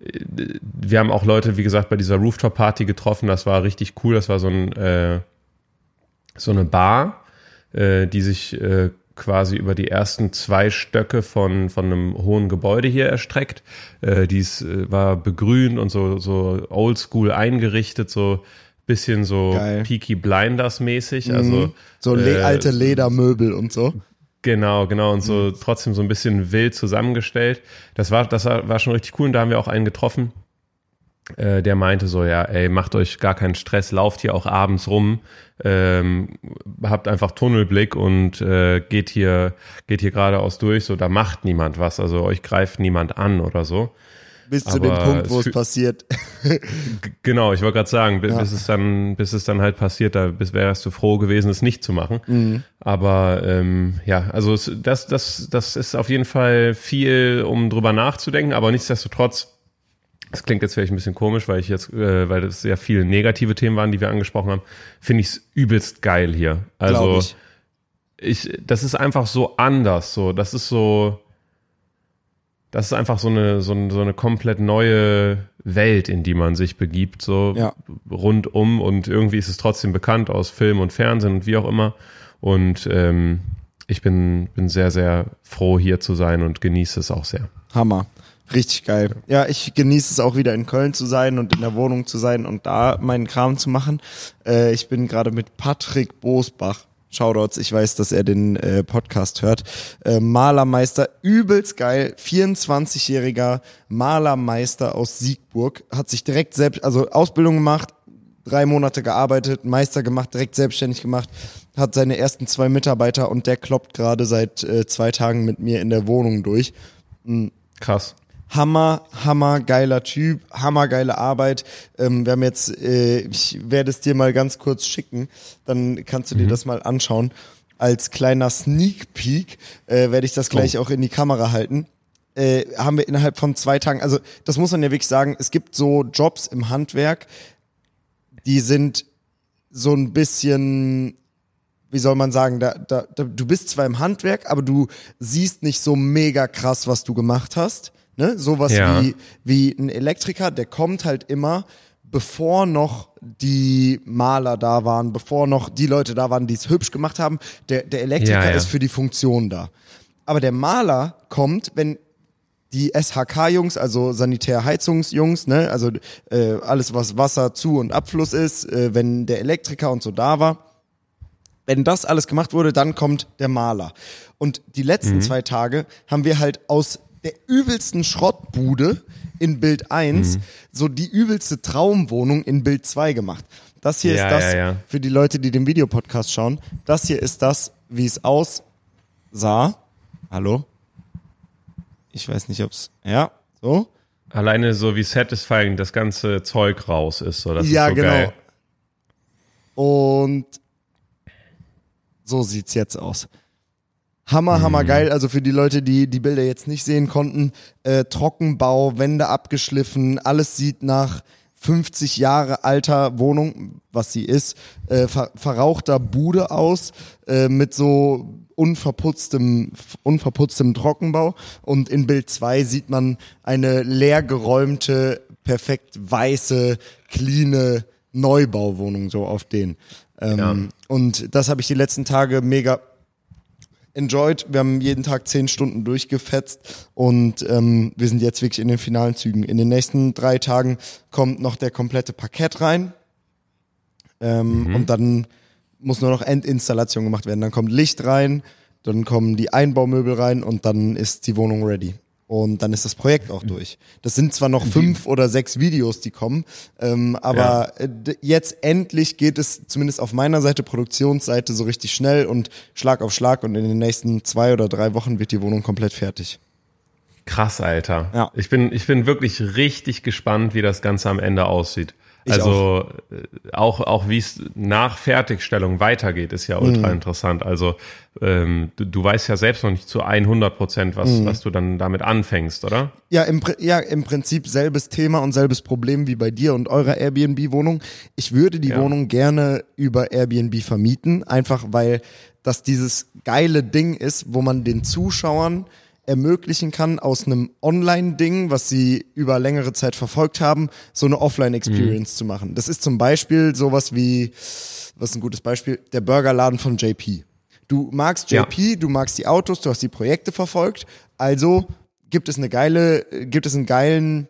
wir haben auch Leute, wie gesagt, bei dieser Rooftop-Party getroffen. Das war richtig cool. Das war so, ein, äh, so eine Bar, äh, die sich äh, quasi über die ersten zwei Stöcke von, von einem hohen Gebäude hier erstreckt. Äh, dies äh, war begrünt und so, so oldschool eingerichtet, so bisschen so Geil. Peaky Blinders mäßig. Mhm. Also, so le äh, alte Ledermöbel und so. Genau, genau. Und so mhm. trotzdem so ein bisschen wild zusammengestellt. Das war, das war schon richtig cool. Und da haben wir auch einen getroffen, äh, der meinte so, ja, ey, macht euch gar keinen Stress, lauft hier auch abends rum, ähm, habt einfach Tunnelblick und äh, geht hier, geht hier geradeaus durch. So, da macht niemand was. Also euch greift niemand an oder so bis zu dem Punkt, wo es, passiert. genau, ich wollte gerade sagen, bis, ja. es dann, bis es dann halt passiert, da bis wärst du froh gewesen, es nicht zu machen. Mhm. Aber ähm, ja, also es, das, das, das ist auf jeden Fall viel, um drüber nachzudenken, aber nichtsdestotrotz. Das klingt jetzt vielleicht ein bisschen komisch, weil ich jetzt, äh, weil das sehr viele negative Themen waren, die wir angesprochen haben, finde ich es übelst geil hier. Also ich. ich, das ist einfach so anders. So, das ist so, das ist einfach so eine, so, eine, so eine komplett neue Welt, in die man sich begibt, so ja. rundum. Und irgendwie ist es trotzdem bekannt aus Film und Fernsehen und wie auch immer. Und ähm, ich bin, bin sehr, sehr froh, hier zu sein und genieße es auch sehr. Hammer. Richtig geil. Ja, ich genieße es auch wieder in Köln zu sein und in der Wohnung zu sein und da meinen Kram zu machen. Äh, ich bin gerade mit Patrick Bosbach Shoutouts, ich weiß, dass er den äh, Podcast hört. Äh, Malermeister, übelst geil, 24-jähriger Malermeister aus Siegburg, hat sich direkt selbst, also Ausbildung gemacht, drei Monate gearbeitet, Meister gemacht, direkt selbstständig gemacht, hat seine ersten zwei Mitarbeiter und der kloppt gerade seit äh, zwei Tagen mit mir in der Wohnung durch. Mhm. Krass. Hammer, hammer geiler Typ, hammer geile Arbeit. Ähm, wir haben jetzt, äh, ich werde es dir mal ganz kurz schicken, dann kannst du dir das mal anschauen. Als kleiner Sneak Peek äh, werde ich das gleich Oh. auch in die Kamera halten. Äh, haben wir innerhalb von zwei Tagen, also das muss man ja wirklich sagen, es gibt so Jobs im Handwerk, die sind so ein bisschen, wie soll man sagen, da, da, da, du bist zwar im Handwerk, aber du siehst nicht so mega krass, was du gemacht hast. Ne? Sowas Ja. wie, wie ein Elektriker, der kommt halt immer, bevor noch die Maler da waren, bevor noch die Leute da waren, die es hübsch gemacht haben. Der, der Elektriker Ja, ja. ist für die Funktion da. Aber der Maler kommt, wenn die SHK-Jungs, also Sanitärheizungsjungs, ne, also äh, alles, was Wasser, Zu- und Abfluss ist, äh, wenn der Elektriker und so da war, wenn das alles gemacht wurde, dann kommt der Maler. Und die letzten Mhm. zwei Tage haben wir halt aus der übelsten Schrottbude in Bild 1 Mhm. so die übelste Traumwohnung in Bild 2 gemacht. Das hier Ja, ist das, ja, ja. für die Leute, die den Videopodcast schauen, das hier ist das, wie es aussah. Hallo? Ich weiß nicht, ob's, ja, so. Alleine so wie satisfying das ganze Zeug raus ist. So, das ja, ist so genau. geil. Und so sieht's jetzt aus. Hammer, hammer geil. Also für die Leute, die die Bilder jetzt nicht sehen konnten, äh, Trockenbau, Wände abgeschliffen, alles sieht nach 50 Jahre alter Wohnung, was sie ist, äh, ver verrauchter Bude aus, äh, mit so unverputztem, unverputztem Trockenbau. Und in Bild 2 sieht man eine leergeräumte, perfekt weiße, cleane Neubauwohnung, so auf den. Ähm, Ja. Und das habe ich die letzten Tage mega enjoyed. Wir haben jeden Tag zehn Stunden durchgefetzt und ähm, wir sind jetzt wirklich in den finalen Zügen. In den nächsten drei Tagen kommt noch der komplette Parkett rein ähm, und dann muss nur noch Endinstallation gemacht werden. Dann kommt Licht rein, dann kommen die Einbaumöbel rein und dann ist die Wohnung ready. Und dann ist das Projekt auch durch. Das sind zwar noch fünf oder sechs Videos, die kommen, ähm, aber äh, d- jetzt endlich geht es zumindest auf meiner Seite, Produktionsseite, so richtig schnell und Schlag auf Schlag und in den nächsten zwei oder drei Wochen wird die Wohnung komplett fertig. Krass, Alter. Ja. Ich bin, ich bin wirklich richtig gespannt, wie das Ganze am Ende aussieht. Ich also äh, auch, auch wie es nach Fertigstellung weitergeht, ist ja ultra Mhm. interessant. Also ähm, du, du weißt ja selbst noch nicht zu 100 Prozent, was, Mhm. was du dann damit anfängst, oder? Ja im, ja, im Prinzip selbes Thema und selbes Problem wie bei dir und eurer Airbnb-Wohnung. Ich würde die Ja. Wohnung gerne über Airbnb vermieten, einfach weil das dieses geile Ding ist, wo man den Zuschauern ermöglichen kann, aus einem Online-Ding, was sie über längere Zeit verfolgt haben, so eine Offline-Experience zu machen. Das ist zum Beispiel sowas wie, was ist ein gutes Beispiel, der Burgerladen von JP. Du magst Ja. JP, du magst die Autos, du hast die Projekte verfolgt, also gibt es eine geile, gibt es einen geilen,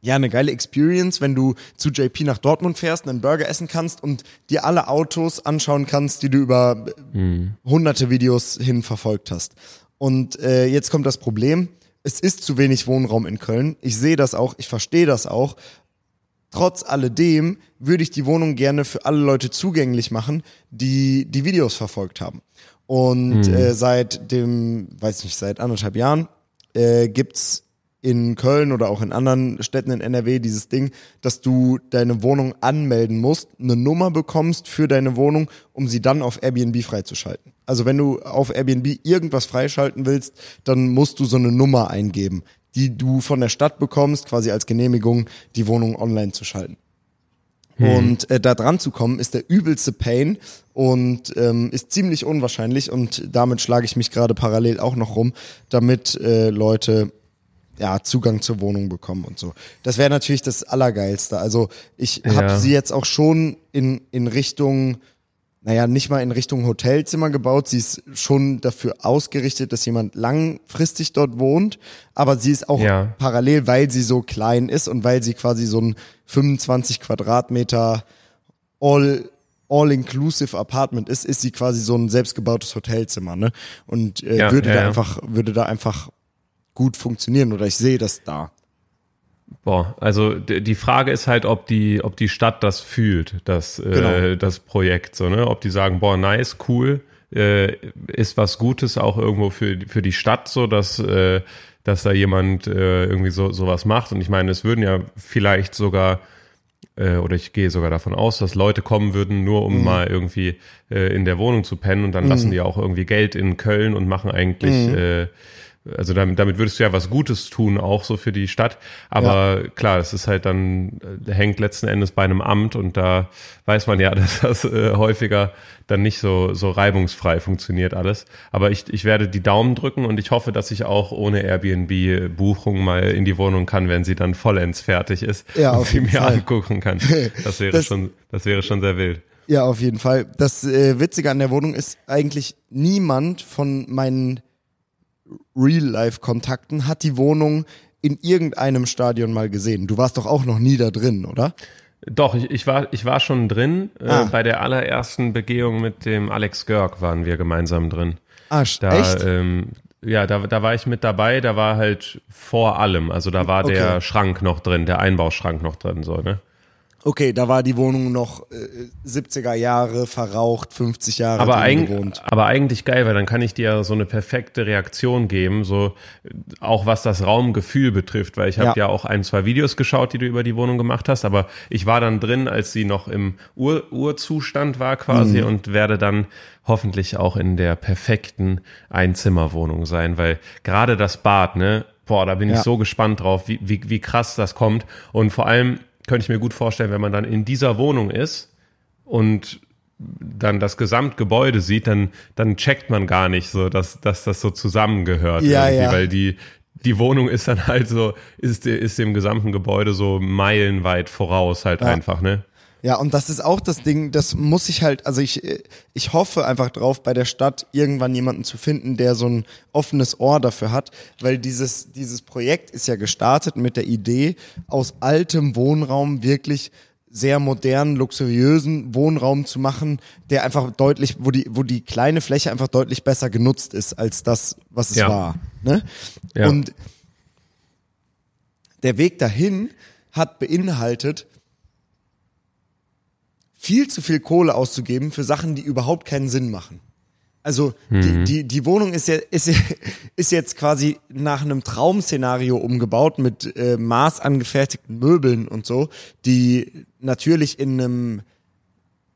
ja, eine geile Experience, wenn du zu JP nach Dortmund fährst, einen Burger essen kannst und dir alle Autos anschauen kannst, die du über hunderte Videos hin verfolgt hast. Und äh, jetzt kommt das Problem, es ist zu wenig Wohnraum in Köln. Ich sehe das auch, ich verstehe das auch. Trotz alledem würde ich die Wohnung gerne für alle Leute zugänglich machen, die die Videos verfolgt haben. Und äh, seit dem, weiß nicht, seit anderthalb Jahren äh, gibt's in Köln oder auch in anderen Städten in NRW dieses Ding, dass du deine Wohnung anmelden musst, eine Nummer bekommst für deine Wohnung, um sie dann auf Airbnb freizuschalten. Also wenn du auf Airbnb irgendwas freischalten willst, dann musst du so eine Nummer eingeben, die du von der Stadt bekommst, quasi als Genehmigung, die Wohnung online zu schalten. Und äh, da dran zu kommen, ist der übelste Pain und ähm, ist ziemlich unwahrscheinlich und damit schlage ich mich gerade parallel auch noch rum, damit äh, Leute ja, Zugang zur Wohnung bekommen und so. Das wäre natürlich das Allergeilste. Also ich habe Ja. sie jetzt auch schon in, in Richtung, naja, nicht mal in Richtung Hotelzimmer gebaut. Sie ist schon dafür ausgerichtet, dass jemand langfristig dort wohnt. Aber sie ist auch Ja. parallel, weil sie so klein ist und weil sie quasi so ein 25 Quadratmeter all all-inclusive Apartment ist, ist sie quasi so ein selbstgebautes Hotelzimmer, ne? Und äh, Ja, würde ja, da ja. einfach, würde da einfach gut funktionieren oder ich sehe das da. Boah, also die Frage ist halt, ob die, ob die Stadt das fühlt, das, Genau. äh, das Projekt, so, ne? Ob die sagen, boah, nice, cool, äh, ist was Gutes auch irgendwo für, für die Stadt, so dass, äh, dass da jemand äh, irgendwie so sowas macht. Und ich meine, es würden ja vielleicht sogar äh, oder ich gehe sogar davon aus, dass Leute kommen würden, nur um mhm. mal irgendwie äh, in der Wohnung zu pennen und dann mhm. lassen die auch irgendwie Geld in Köln und machen eigentlich mhm. Äh, also damit, damit würdest du ja was Gutes tun, auch so für die Stadt. Aber ja. klar, es ist halt dann, äh, hängt letzten Endes bei einem Amt und da weiß man ja, dass das äh, häufiger dann nicht so, so reibungsfrei funktioniert alles. Aber ich, ich werde die Daumen drücken und ich hoffe, dass ich auch ohne Airbnb-Buchung mal in die Wohnung kann, wenn sie dann vollends fertig ist ja, und sie mir Fall. angucken kann. Das wäre das, schon, das wäre schon sehr wild. Ja, auf jeden Fall. Das äh, Witzige an der Wohnung ist eigentlich niemand von meinen Real-Life-Kontakten hat die Wohnung in irgendeinem Stadion mal gesehen. Du warst doch auch noch nie da drin, oder? Doch, ich, ich, war, ich war schon drin. Äh, ah. Äh, bei der allerersten Begehung mit dem Alex Görg waren wir gemeinsam drin. Ah, da, echt? Ähm, ja, da, da war ich mit dabei, da war halt vor allem, also da war okay. der Schrank noch drin, der Einbauschrank noch drin, so, ne? Okay, da war die Wohnung noch äh, 70er Jahre verraucht, 50 Jahre aber, eig gewohnt. aber eigentlich geil, weil dann kann ich dir so eine perfekte Reaktion geben, so auch was das Raumgefühl betrifft, weil ich habe ja. ja. auch ein, zwei Videos geschaut, die du über die Wohnung gemacht hast, aber ich war dann drin, als sie noch im Ur Urzustand war quasi mhm. und werde dann hoffentlich auch in der perfekten Einzimmerwohnung sein, weil gerade das Bad, ne, boah, da bin ja. ich so gespannt drauf, wie, wie, wie krass das kommt und vor allem könnte ich mir gut vorstellen, wenn man dann in dieser Wohnung ist und dann das Gesamtgebäude sieht, dann, dann checkt man gar nicht so, dass, dass das so zusammengehört. Ja, ja. Weil die, die Wohnung ist dann halt so, ist, ist dem gesamten Gebäude so meilenweit voraus halt ja. einfach, ne? Ja, und das ist auch das Ding, das muss ich halt, also ich, ich hoffe einfach drauf, bei der Stadt irgendwann jemanden zu finden, der so ein offenes Ohr dafür hat, weil dieses, dieses Projekt ist ja gestartet mit der Idee, aus altem Wohnraum wirklich sehr modernen, luxuriösen Wohnraum zu machen, der einfach deutlich, wo die, wo die kleine Fläche einfach deutlich besser genutzt ist als das, was es ja. war. Ne? Ja. Und der Weg dahin hat beinhaltet, viel zu viel Kohle auszugeben für Sachen, die überhaupt keinen Sinn machen. Also mhm. die, die, die Wohnung ist, ja, ist, ist jetzt quasi nach einem Traumszenario umgebaut mit äh, maßangefertigten Möbeln und so, die natürlich in einem,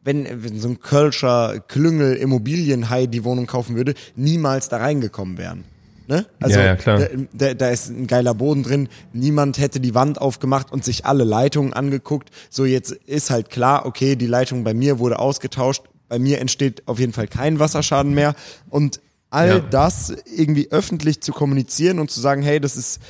wenn, wenn so ein Kölscher Klüngel Immobilienhai die Wohnung kaufen würde, niemals da reingekommen wären. Ne? Also ja, ja, klar. Da, da, ist ein geiler Boden drin. Niemand hätte die Wand aufgemacht und sich alle Leitungen angeguckt. So jetzt ist halt klar, okay, die Leitung bei mir wurde ausgetauscht. Bei mir entsteht auf jeden Fall kein Wasserschaden mehr. Und all ja. das irgendwie öffentlich zu kommunizieren und zu sagen, hey, das ist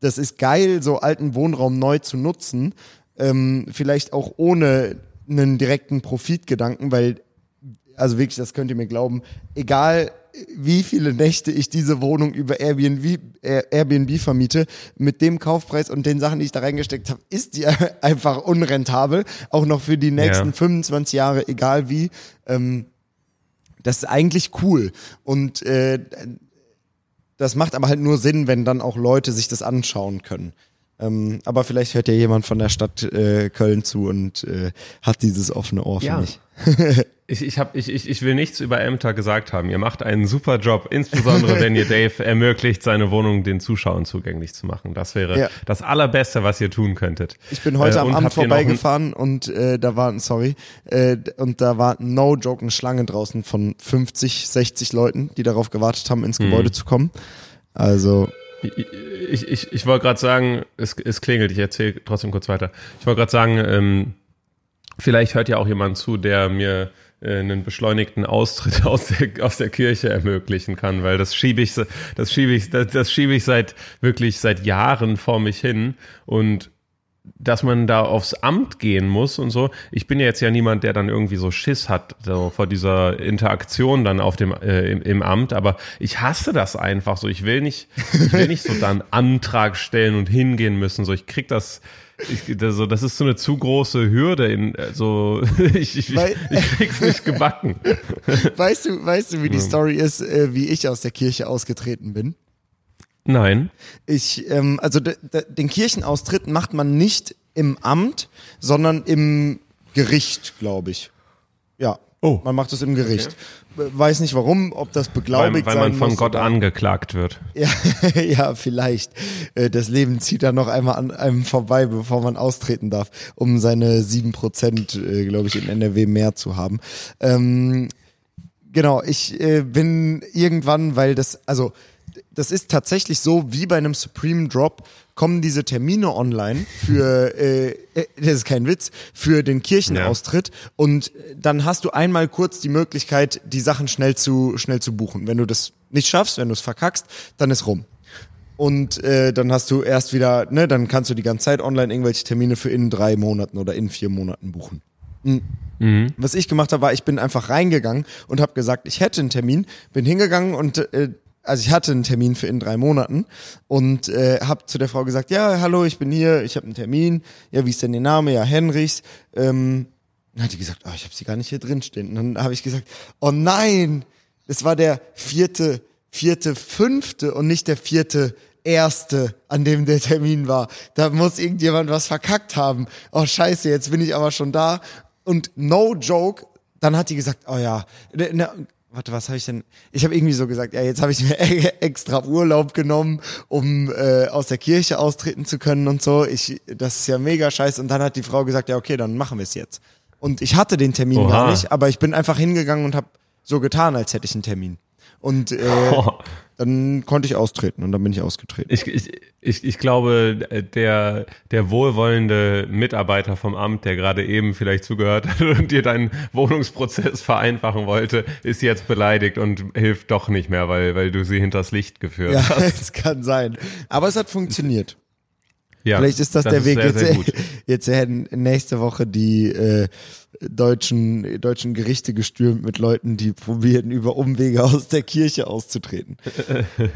das ist geil, so alten Wohnraum neu zu nutzen. Ähm, vielleicht auch ohne einen direkten Profitgedanken, weil also wirklich, das könnt ihr mir glauben, egal wie viele Nächte ich diese Wohnung über Airbnb, Airbnb vermiete, mit dem Kaufpreis und den Sachen, die ich da reingesteckt habe, ist die einfach unrentabel. Auch noch für die nächsten ja. 25 Jahre, egal wie. Ähm, das ist eigentlich cool. Und äh, das macht aber halt nur Sinn, wenn dann auch Leute sich das anschauen können. Ähm, aber vielleicht hört ja jemand von der Stadt äh, Köln zu und äh, hat dieses offene Ohr für ja. mich. ich, ich, hab, ich, ich, ich will nichts über Ämter gesagt haben. Ihr macht einen super Job, insbesondere wenn ihr Dave ermöglicht, seine Wohnung den Zuschauern zugänglich zu machen. Das wäre ja. das Allerbeste, was ihr tun könntet. Ich bin heute äh, am Amt vorbeigefahren und äh, da waren, sorry, äh, und da war no joke eine Schlange draußen von 50, 60 Leuten, die darauf gewartet haben, ins Gebäude hm. zu kommen. Also ich, ich, ich wollte gerade sagen, es, es klingelt, ich erzähle trotzdem kurz weiter. Ich wollte gerade sagen, ähm, vielleicht hört ja auch jemand zu, der mir einen beschleunigten Austritt aus der, aus der Kirche ermöglichen kann, weil das schiebe ich, das schiebe ich, das, das schiebe ich seit wirklich seit Jahren vor mich hin. Und dass man da aufs Amt gehen muss und so. Ich bin ja jetzt ja niemand, der dann irgendwie so Schiss hat so vor dieser Interaktion dann auf dem äh, im, im, Amt, aber ich hasse das einfach so. Ich will nicht, ich will nicht so dann Antrag stellen und hingehen müssen. So, ich krieg das. Ich, das, so, das ist so eine zu große Hürde in so ich, ich, Weil, ich, ich krieg's nicht gebacken. Weißt du, weißt du, wie die Story ist, äh, wie ich aus der Kirche ausgetreten bin? Nein. Ich, ähm, also den Kirchenaustritt macht man nicht im Amt, sondern im Gericht, glaube ich. Ja. Oh. Man macht es im Gericht. Okay. Weiß nicht warum, ob das beglaubigt weil, weil man von muss, Gott oder? angeklagt wird. Ja, ja, vielleicht. Äh, das Leben zieht da noch einmal an einem vorbei, bevor man austreten darf, um seine sieben Prozent, äh, glaube ich, in NRW mehr zu haben. Ähm, genau, ich äh, bin irgendwann, weil das, also das ist tatsächlich so wie bei einem Supreme Drop kommen diese Termine online für, äh, äh, das ist kein Witz, für den Kirchenaustritt ja. und dann hast du einmal kurz die Möglichkeit, die Sachen schnell zu, schnell zu buchen. Wenn du das nicht schaffst, wenn du es verkackst, dann ist rum. Und äh, dann hast du erst wieder, ne, dann kannst du die ganze Zeit online irgendwelche Termine für in drei Monaten oder in vier Monaten buchen. Mhm. Mhm. Was ich gemacht habe, war, ich bin einfach reingegangen und habe gesagt, ich hätte einen Termin, bin hingegangen und äh, also ich hatte einen Termin für in drei Monaten und äh, habe zu der Frau gesagt, ja, hallo, ich bin hier, ich habe einen Termin. Ja, wie ist denn Ihr Name? Ja, Henrichs. Ähm, dann hat die gesagt, oh, ich habe sie gar nicht hier drin stehen. Und dann habe ich gesagt, oh nein, es war der vierte, vierte, fünfte und nicht der vierte, erste, an dem der Termin war. Da muss irgendjemand was verkackt haben. Oh scheiße, jetzt bin ich aber schon da. Und no joke, dann hat die gesagt, oh ja, warte, was habe ich denn? Ich habe irgendwie so gesagt, ja, jetzt habe ich mir extra Urlaub genommen, um äh, aus der Kirche austreten zu können und so. Ich, das ist ja mega scheiße. Und dann hat die Frau gesagt, ja, okay, dann machen wir es jetzt. Und ich hatte den Termin Oha. gar nicht, aber ich bin einfach hingegangen und habe so getan, als hätte ich einen Termin. Und äh, oh. dann konnte ich austreten und dann bin ich ausgetreten. Ich, ich, ich, ich glaube, der, der wohlwollende Mitarbeiter vom Amt, der gerade eben vielleicht zugehört hat und dir deinen Wohnungsprozess vereinfachen wollte, ist jetzt beleidigt und hilft doch nicht mehr, weil, weil du sie hinters Licht geführt ja, hast. Ja, es kann sein. Aber es hat funktioniert. Ja, Vielleicht ist das, das der ist Weg. Sehr, jetzt, sehr jetzt werden nächste Woche die äh, deutschen, deutschen Gerichte gestürmt mit Leuten, die probieren, über Umwege aus der Kirche auszutreten.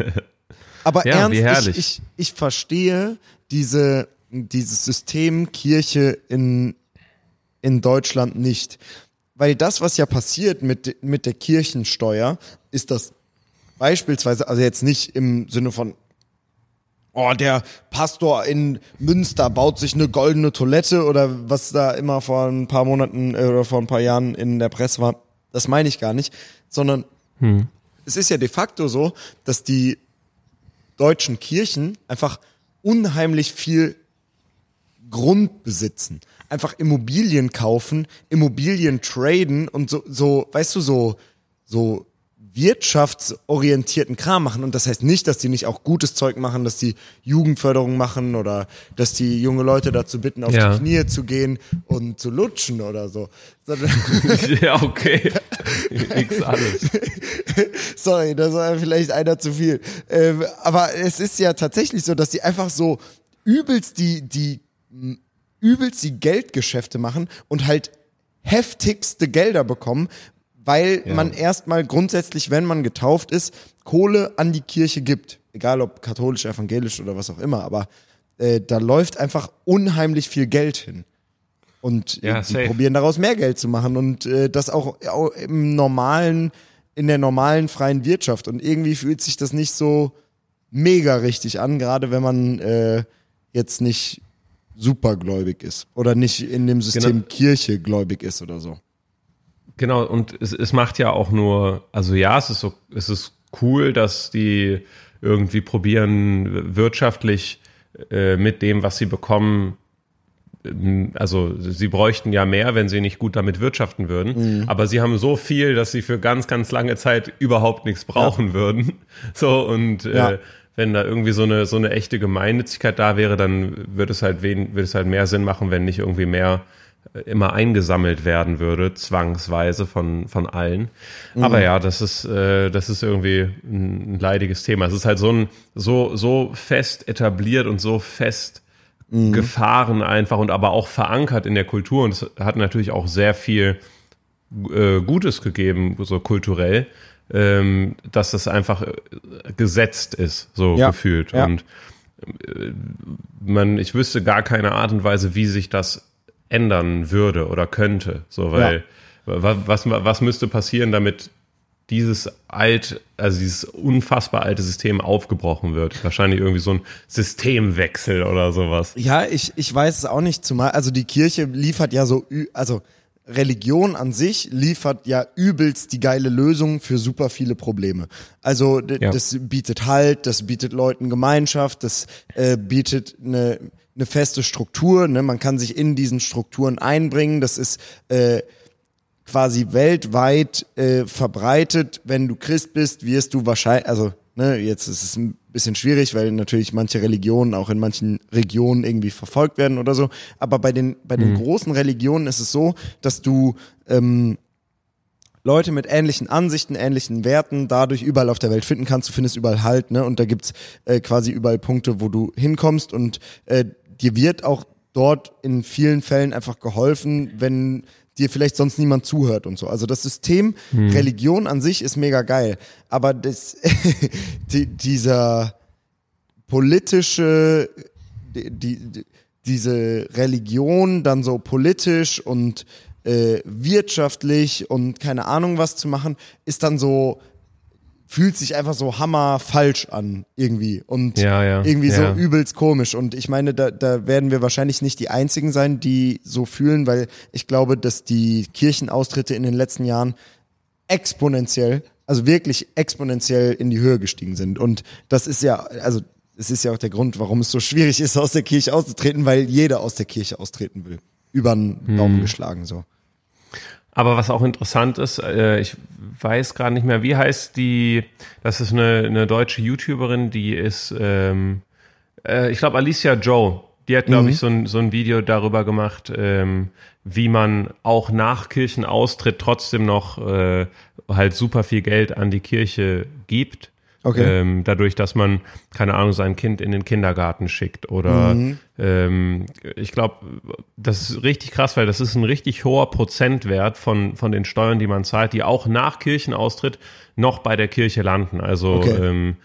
Aber ja, ernst, ich, ich, ich verstehe diese, dieses System Kirche in, in Deutschland nicht. Weil das, was ja passiert mit, mit der Kirchensteuer, ist das beispielsweise, also jetzt nicht im Sinne von, oh, der Pastor in Münster baut sich eine goldene Toilette oder was da immer vor ein paar Monaten äh, oder vor ein paar Jahren in der Presse war. Das meine ich gar nicht, sondern hm. es ist ja de facto so, dass die deutschen Kirchen einfach unheimlich viel Grund besitzen. Einfach Immobilien kaufen, Immobilien traden und so, so, weißt du, so, so wirtschaftsorientierten Kram machen. Und das heißt nicht, dass die nicht auch gutes Zeug machen, dass die Jugendförderung machen oder dass die junge Leute dazu bitten, auf ja. die Knie zu gehen und zu lutschen oder so. ja, okay. Nix alles. Sorry, das war vielleicht einer zu viel. Ähm, aber es ist ja tatsächlich so, dass die einfach so übelst die, die, übelst die Geldgeschäfte machen und halt heftigste Gelder bekommen, weil ja. man erstmal grundsätzlich, wenn man getauft ist, Kohle an die Kirche gibt. Egal ob katholisch, evangelisch oder was auch immer, aber äh, da läuft einfach unheimlich viel Geld hin. Und ja, die probieren daraus mehr Geld zu machen und äh, das auch, auch im normalen, in der normalen freien Wirtschaft. Und irgendwie fühlt sich das nicht so mega richtig an, gerade wenn man äh, jetzt nicht supergläubig ist oder nicht in dem System genau. Kirche gläubig ist oder so. Genau, und es, es macht ja auch nur, also ja, es ist so, es ist cool, dass die irgendwie probieren, wirtschaftlich äh, mit dem, was sie bekommen, ähm, also sie bräuchten ja mehr, wenn sie nicht gut damit wirtschaften würden. Mhm. Aber sie haben so viel, dass sie für ganz, ganz lange Zeit überhaupt nichts brauchen ja. würden. So und äh, ja. äh, wenn da irgendwie so eine so eine echte Gemeinnützigkeit da wäre, dann würde es halt wen, würde es halt mehr Sinn machen, wenn nicht irgendwie mehr immer eingesammelt werden würde, zwangsweise von, von allen. Mhm. Aber ja, das ist, äh, das ist irgendwie ein, ein leidiges Thema. Es ist halt so ein, so, so fest etabliert und so fest mhm. gefahren einfach und aber auch verankert in der Kultur. Und es hat natürlich auch sehr viel äh, Gutes gegeben, so kulturell, ähm, dass das einfach äh, gesetzt ist, so ja. gefühlt. Ja. Und äh, man, ich wüsste gar keine Art und Weise, wie sich das ändern würde oder könnte. So, weil ja. was, was müsste passieren, damit dieses alt, also dieses unfassbar alte System aufgebrochen wird. Wahrscheinlich irgendwie so ein Systemwechsel oder sowas. Ja, ich, ich weiß es auch nicht zumal. Also die Kirche liefert ja so, also Religion an sich liefert ja übelst die geile Lösung für super viele Probleme. Also ja. das bietet Halt, das bietet Leuten Gemeinschaft, das äh, bietet eine, eine feste Struktur. Ne? Man kann sich in diesen Strukturen einbringen. Das ist äh, quasi weltweit äh, verbreitet. Wenn du Christ bist, wirst du wahrscheinlich, also ne, jetzt ist es ein bisschen schwierig, weil natürlich manche Religionen auch in manchen Regionen irgendwie verfolgt werden oder so. Aber bei den, bei den mhm. großen Religionen ist es so, dass du ähm, Leute mit ähnlichen Ansichten, ähnlichen Werten dadurch überall auf der Welt finden kannst. Du findest überall Halt, ne? Und da gibt's äh, quasi überall Punkte, wo du hinkommst und äh, dir wird auch dort in vielen Fällen einfach geholfen, wenn dir vielleicht sonst niemand zuhört und so. Also das System hm. Religion an sich ist mega geil, aber das, die, dieser politische, die, die, diese Religion dann so politisch und äh, wirtschaftlich und keine Ahnung was zu machen, ist dann so fühlt sich einfach so hammer falsch an irgendwie und ja, ja, irgendwie ja. so übelst komisch und ich meine da, da werden wir wahrscheinlich nicht die einzigen sein, die so fühlen, weil ich glaube, dass die Kirchenaustritte in den letzten Jahren exponentiell, also wirklich exponentiell in die Höhe gestiegen sind und das ist ja also es ist ja auch der Grund, warum es so schwierig ist aus der Kirche auszutreten, weil jeder aus der Kirche austreten will. Über den Daumen hm. geschlagen so. Aber was auch interessant ist, äh, ich weiß gerade nicht mehr, wie heißt die, das ist eine, eine deutsche YouTuberin, die ist, ähm, äh, ich glaube Alicia Joe, die hat, glaube mhm. ich, so ein, so ein Video darüber gemacht, ähm, wie man auch nach Kirchenaustritt trotzdem noch äh, halt super viel Geld an die Kirche gibt. Okay. Ähm, dadurch, dass man, keine Ahnung, sein Kind in den Kindergarten schickt. Oder mhm. ähm, ich glaube, das ist richtig krass, weil das ist ein richtig hoher Prozentwert von, von den Steuern, die man zahlt, die auch nach Kirchenaustritt noch bei der Kirche landen. Also okay. ähm,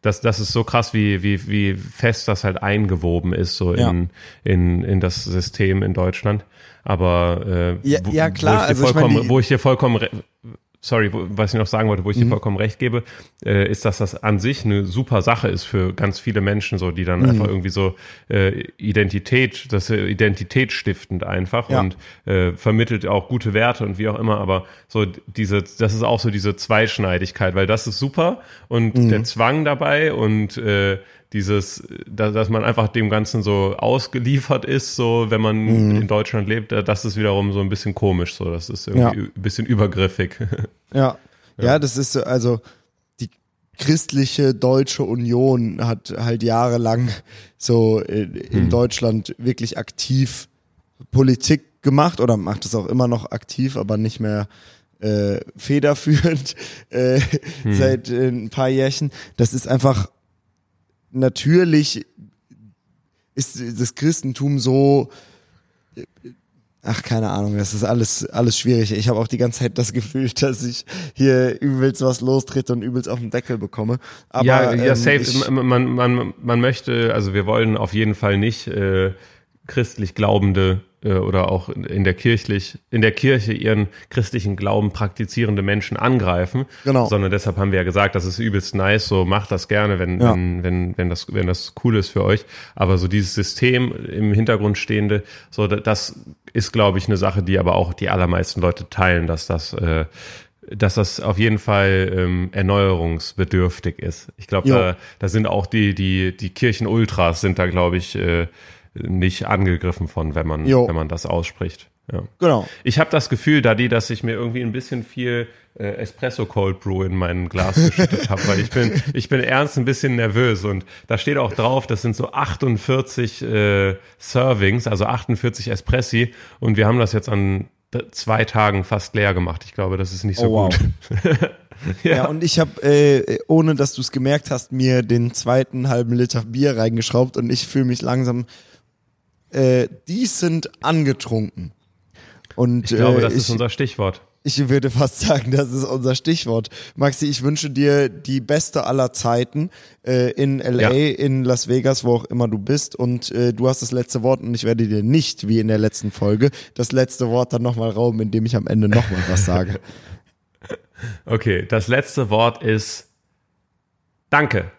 das, das ist so krass, wie, wie, wie fest das halt eingewoben ist, so in, ja. in, in das System in Deutschland. Aber äh, ja, ja, klar. Wo ich dir also vollkommen, ich mein, wo ich dir vollkommen sorry, was ich noch sagen wollte, wo ich mhm. dir vollkommen recht gebe, äh, ist, dass das an sich eine super Sache ist für ganz viele Menschen, so die dann mhm. einfach irgendwie so äh, Identität, das ist identitätsstiftend einfach ja. und äh, vermittelt auch gute Werte und wie auch immer, aber so diese, das ist auch so diese Zweischneidigkeit, weil das ist super und mhm. der Zwang dabei und äh, dieses, dass man einfach dem Ganzen so ausgeliefert ist, so wenn man mhm. in Deutschland lebt, äh, das ist wiederum so ein bisschen komisch, so das ist irgendwie ja. ein bisschen übergriffig. Ja. ja, ja, das ist so, also die christliche deutsche Union hat halt jahrelang so in, in hm. Deutschland wirklich aktiv Politik gemacht oder macht es auch immer noch aktiv, aber nicht mehr äh, federführend äh, hm. seit äh, ein paar Jährchen. Das ist einfach natürlich ist das Christentum so Ach, keine Ahnung, das ist alles, alles schwierig. Ich habe auch die ganze Zeit das Gefühl, dass ich hier übelst was lostrete und übelst auf den Deckel bekomme. Aber, ja, ja, ähm, safe. Man, man, man möchte, also wir wollen auf jeden Fall nicht äh, christlich Glaubende oder auch in der kirchlich, in der Kirche ihren christlichen Glauben praktizierende Menschen angreifen. Genau. Sondern deshalb haben wir ja gesagt, das ist übelst nice, so macht das gerne, wenn, ja. wenn, wenn, wenn das, wenn das cool ist für euch. Aber so dieses System im Hintergrund stehende, so das ist, glaube ich, eine Sache, die aber auch die allermeisten Leute teilen, dass das, äh, dass das auf jeden Fall ähm, erneuerungsbedürftig ist. Ich glaube, da, da sind auch die, die, die Kirchen-Ultras sind da, glaube ich, äh, nicht angegriffen von, wenn man, wenn man das ausspricht. Ja. Genau. Ich habe das Gefühl, Daddy, dass ich mir irgendwie ein bisschen viel äh, Espresso Cold Brew in mein Glas geschüttet habe, weil ich bin, ich bin ernst ein bisschen nervös und da steht auch drauf, das sind so 48 äh, Servings, also 48 Espressi und wir haben das jetzt an zwei Tagen fast leer gemacht. Ich glaube, das ist nicht so oh, wow. gut. ja. ja. und ich habe, äh, ohne dass du es gemerkt hast, mir den zweiten halben Liter Bier reingeschraubt und ich fühle mich langsam äh, decent angetrunken. Und, ich glaube, äh, das ich, ist unser Stichwort. Ich würde fast sagen, das ist unser Stichwort. Maxi, ich wünsche dir die beste aller Zeiten äh, in LA, ja. in Las Vegas, wo auch immer du bist. Und äh, du hast das letzte Wort und ich werde dir nicht, wie in der letzten Folge, das letzte Wort dann nochmal rauben, indem ich am Ende nochmal was sage. Okay, das letzte Wort ist Danke.